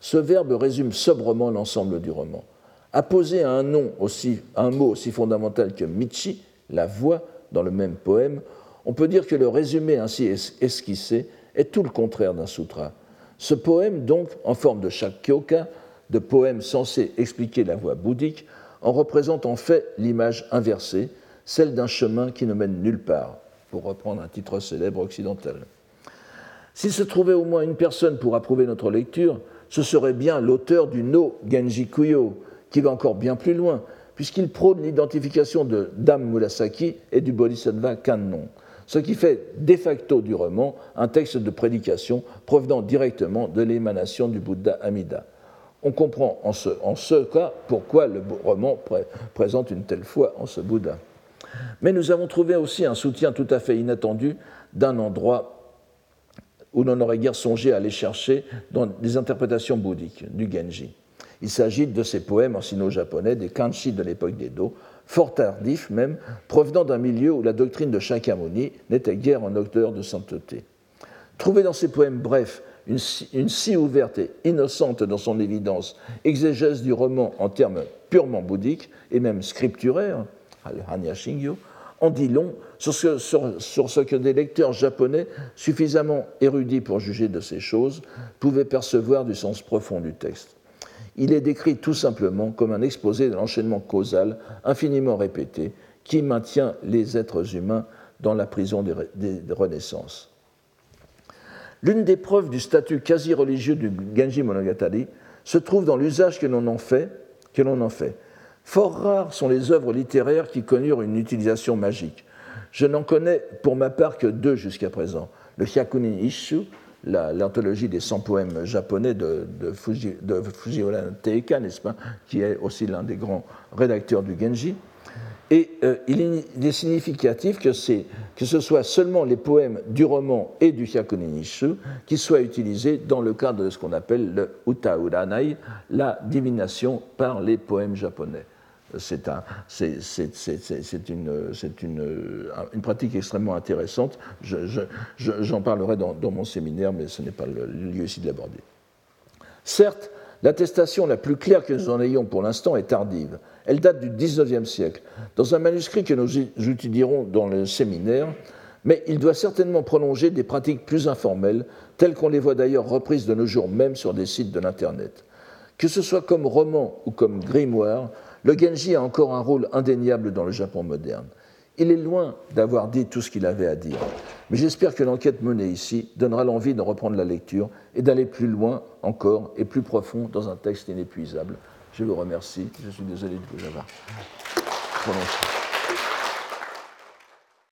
S2: Ce verbe résume sobrement l'ensemble du roman. Apposé à un nom aussi, un mot aussi fondamental que Michi, la voix, dans le même poème, on peut dire que le résumé ainsi esquissé est tout le contraire d'un sutra. Ce poème, donc, en forme de shakyoka, de poème censé expliquer la voie bouddhique, en représente en fait l'image inversée, celle d'un chemin qui ne mène nulle part, pour reprendre un titre célèbre occidental. S'il se trouvait au moins une personne pour approuver notre lecture, ce serait bien l'auteur du No Genji Kuyo, qui va encore bien plus loin, puisqu'il prône l'identification de Dame Murasaki et du Bodhisattva Kannon, ce qui fait de facto du roman un texte de prédication provenant directement de l'émanation du Bouddha Amida. On comprend en ce, cas pourquoi le roman présente une telle foi en ce Bouddha. Mais nous avons trouvé aussi un soutien tout à fait inattendu d'un endroit où l'on n'aurait guère songé à aller chercher dans des interprétations bouddhiques du Genji. Il s'agit de ces poèmes en sino-japonais, des kanji de l'époque d'Edo, fort tardifs même, provenant d'un milieu où la doctrine de Shakyamuni n'était guère en odeur de sainteté. Trouver dans ces poèmes brefs une, si ouverte et innocente dans son évidence exégèse du roman en termes purement bouddhiques et même scripturaires, Hanya Shingyo, en dit long sur ce, sur ce, que des lecteurs japonais suffisamment érudits pour juger de ces choses pouvaient percevoir du sens profond du texte. Il est décrit tout simplement comme un exposé de l'enchaînement causal infiniment répété qui maintient les êtres humains dans la prison des, renaissances. L'une des preuves du statut quasi religieux du Genji Monogatari se trouve dans l'usage que l'on en fait. Fort rares sont les œuvres littéraires qui connurent une utilisation magique. Je n'en connais pour ma part que deux jusqu'à présent. Le Hyakunin Ishu, l'anthologie des 100 poèmes japonais de, de, Teika, n'est-ce pas, qui est aussi l'un des grands rédacteurs du Genji. Et euh, il est significatif que, ce soit seulement les poèmes du roman et du Hyakunin Ishu qui soient utilisés dans le cadre de ce qu'on appelle le Uta Uranai, la divination par les poèmes japonais c'est un, une, pratique extrêmement intéressante. J'en parlerai dans, mon séminaire, mais ce n'est pas le lieu ici de l'aborder. Certes, l'attestation la plus claire que nous en ayons pour l'instant est tardive. Elle date du XIXe siècle, dans un manuscrit que nous étudierons dans le séminaire, mais il doit certainement prolonger des pratiques plus informelles, telles qu'on les voit d'ailleurs reprises de nos jours même sur des sites de l'Internet. Que ce soit comme roman ou comme grimoire, le Genji a encore un rôle indéniable dans le Japon moderne. Il est loin d'avoir dit tout ce qu'il avait à dire, mais j'espère que l'enquête menée ici donnera l'envie de reprendre la lecture et d'aller plus loin encore et plus profond dans un texte inépuisable. Je vous remercie. Je suis désolé de vous avoir prononcé.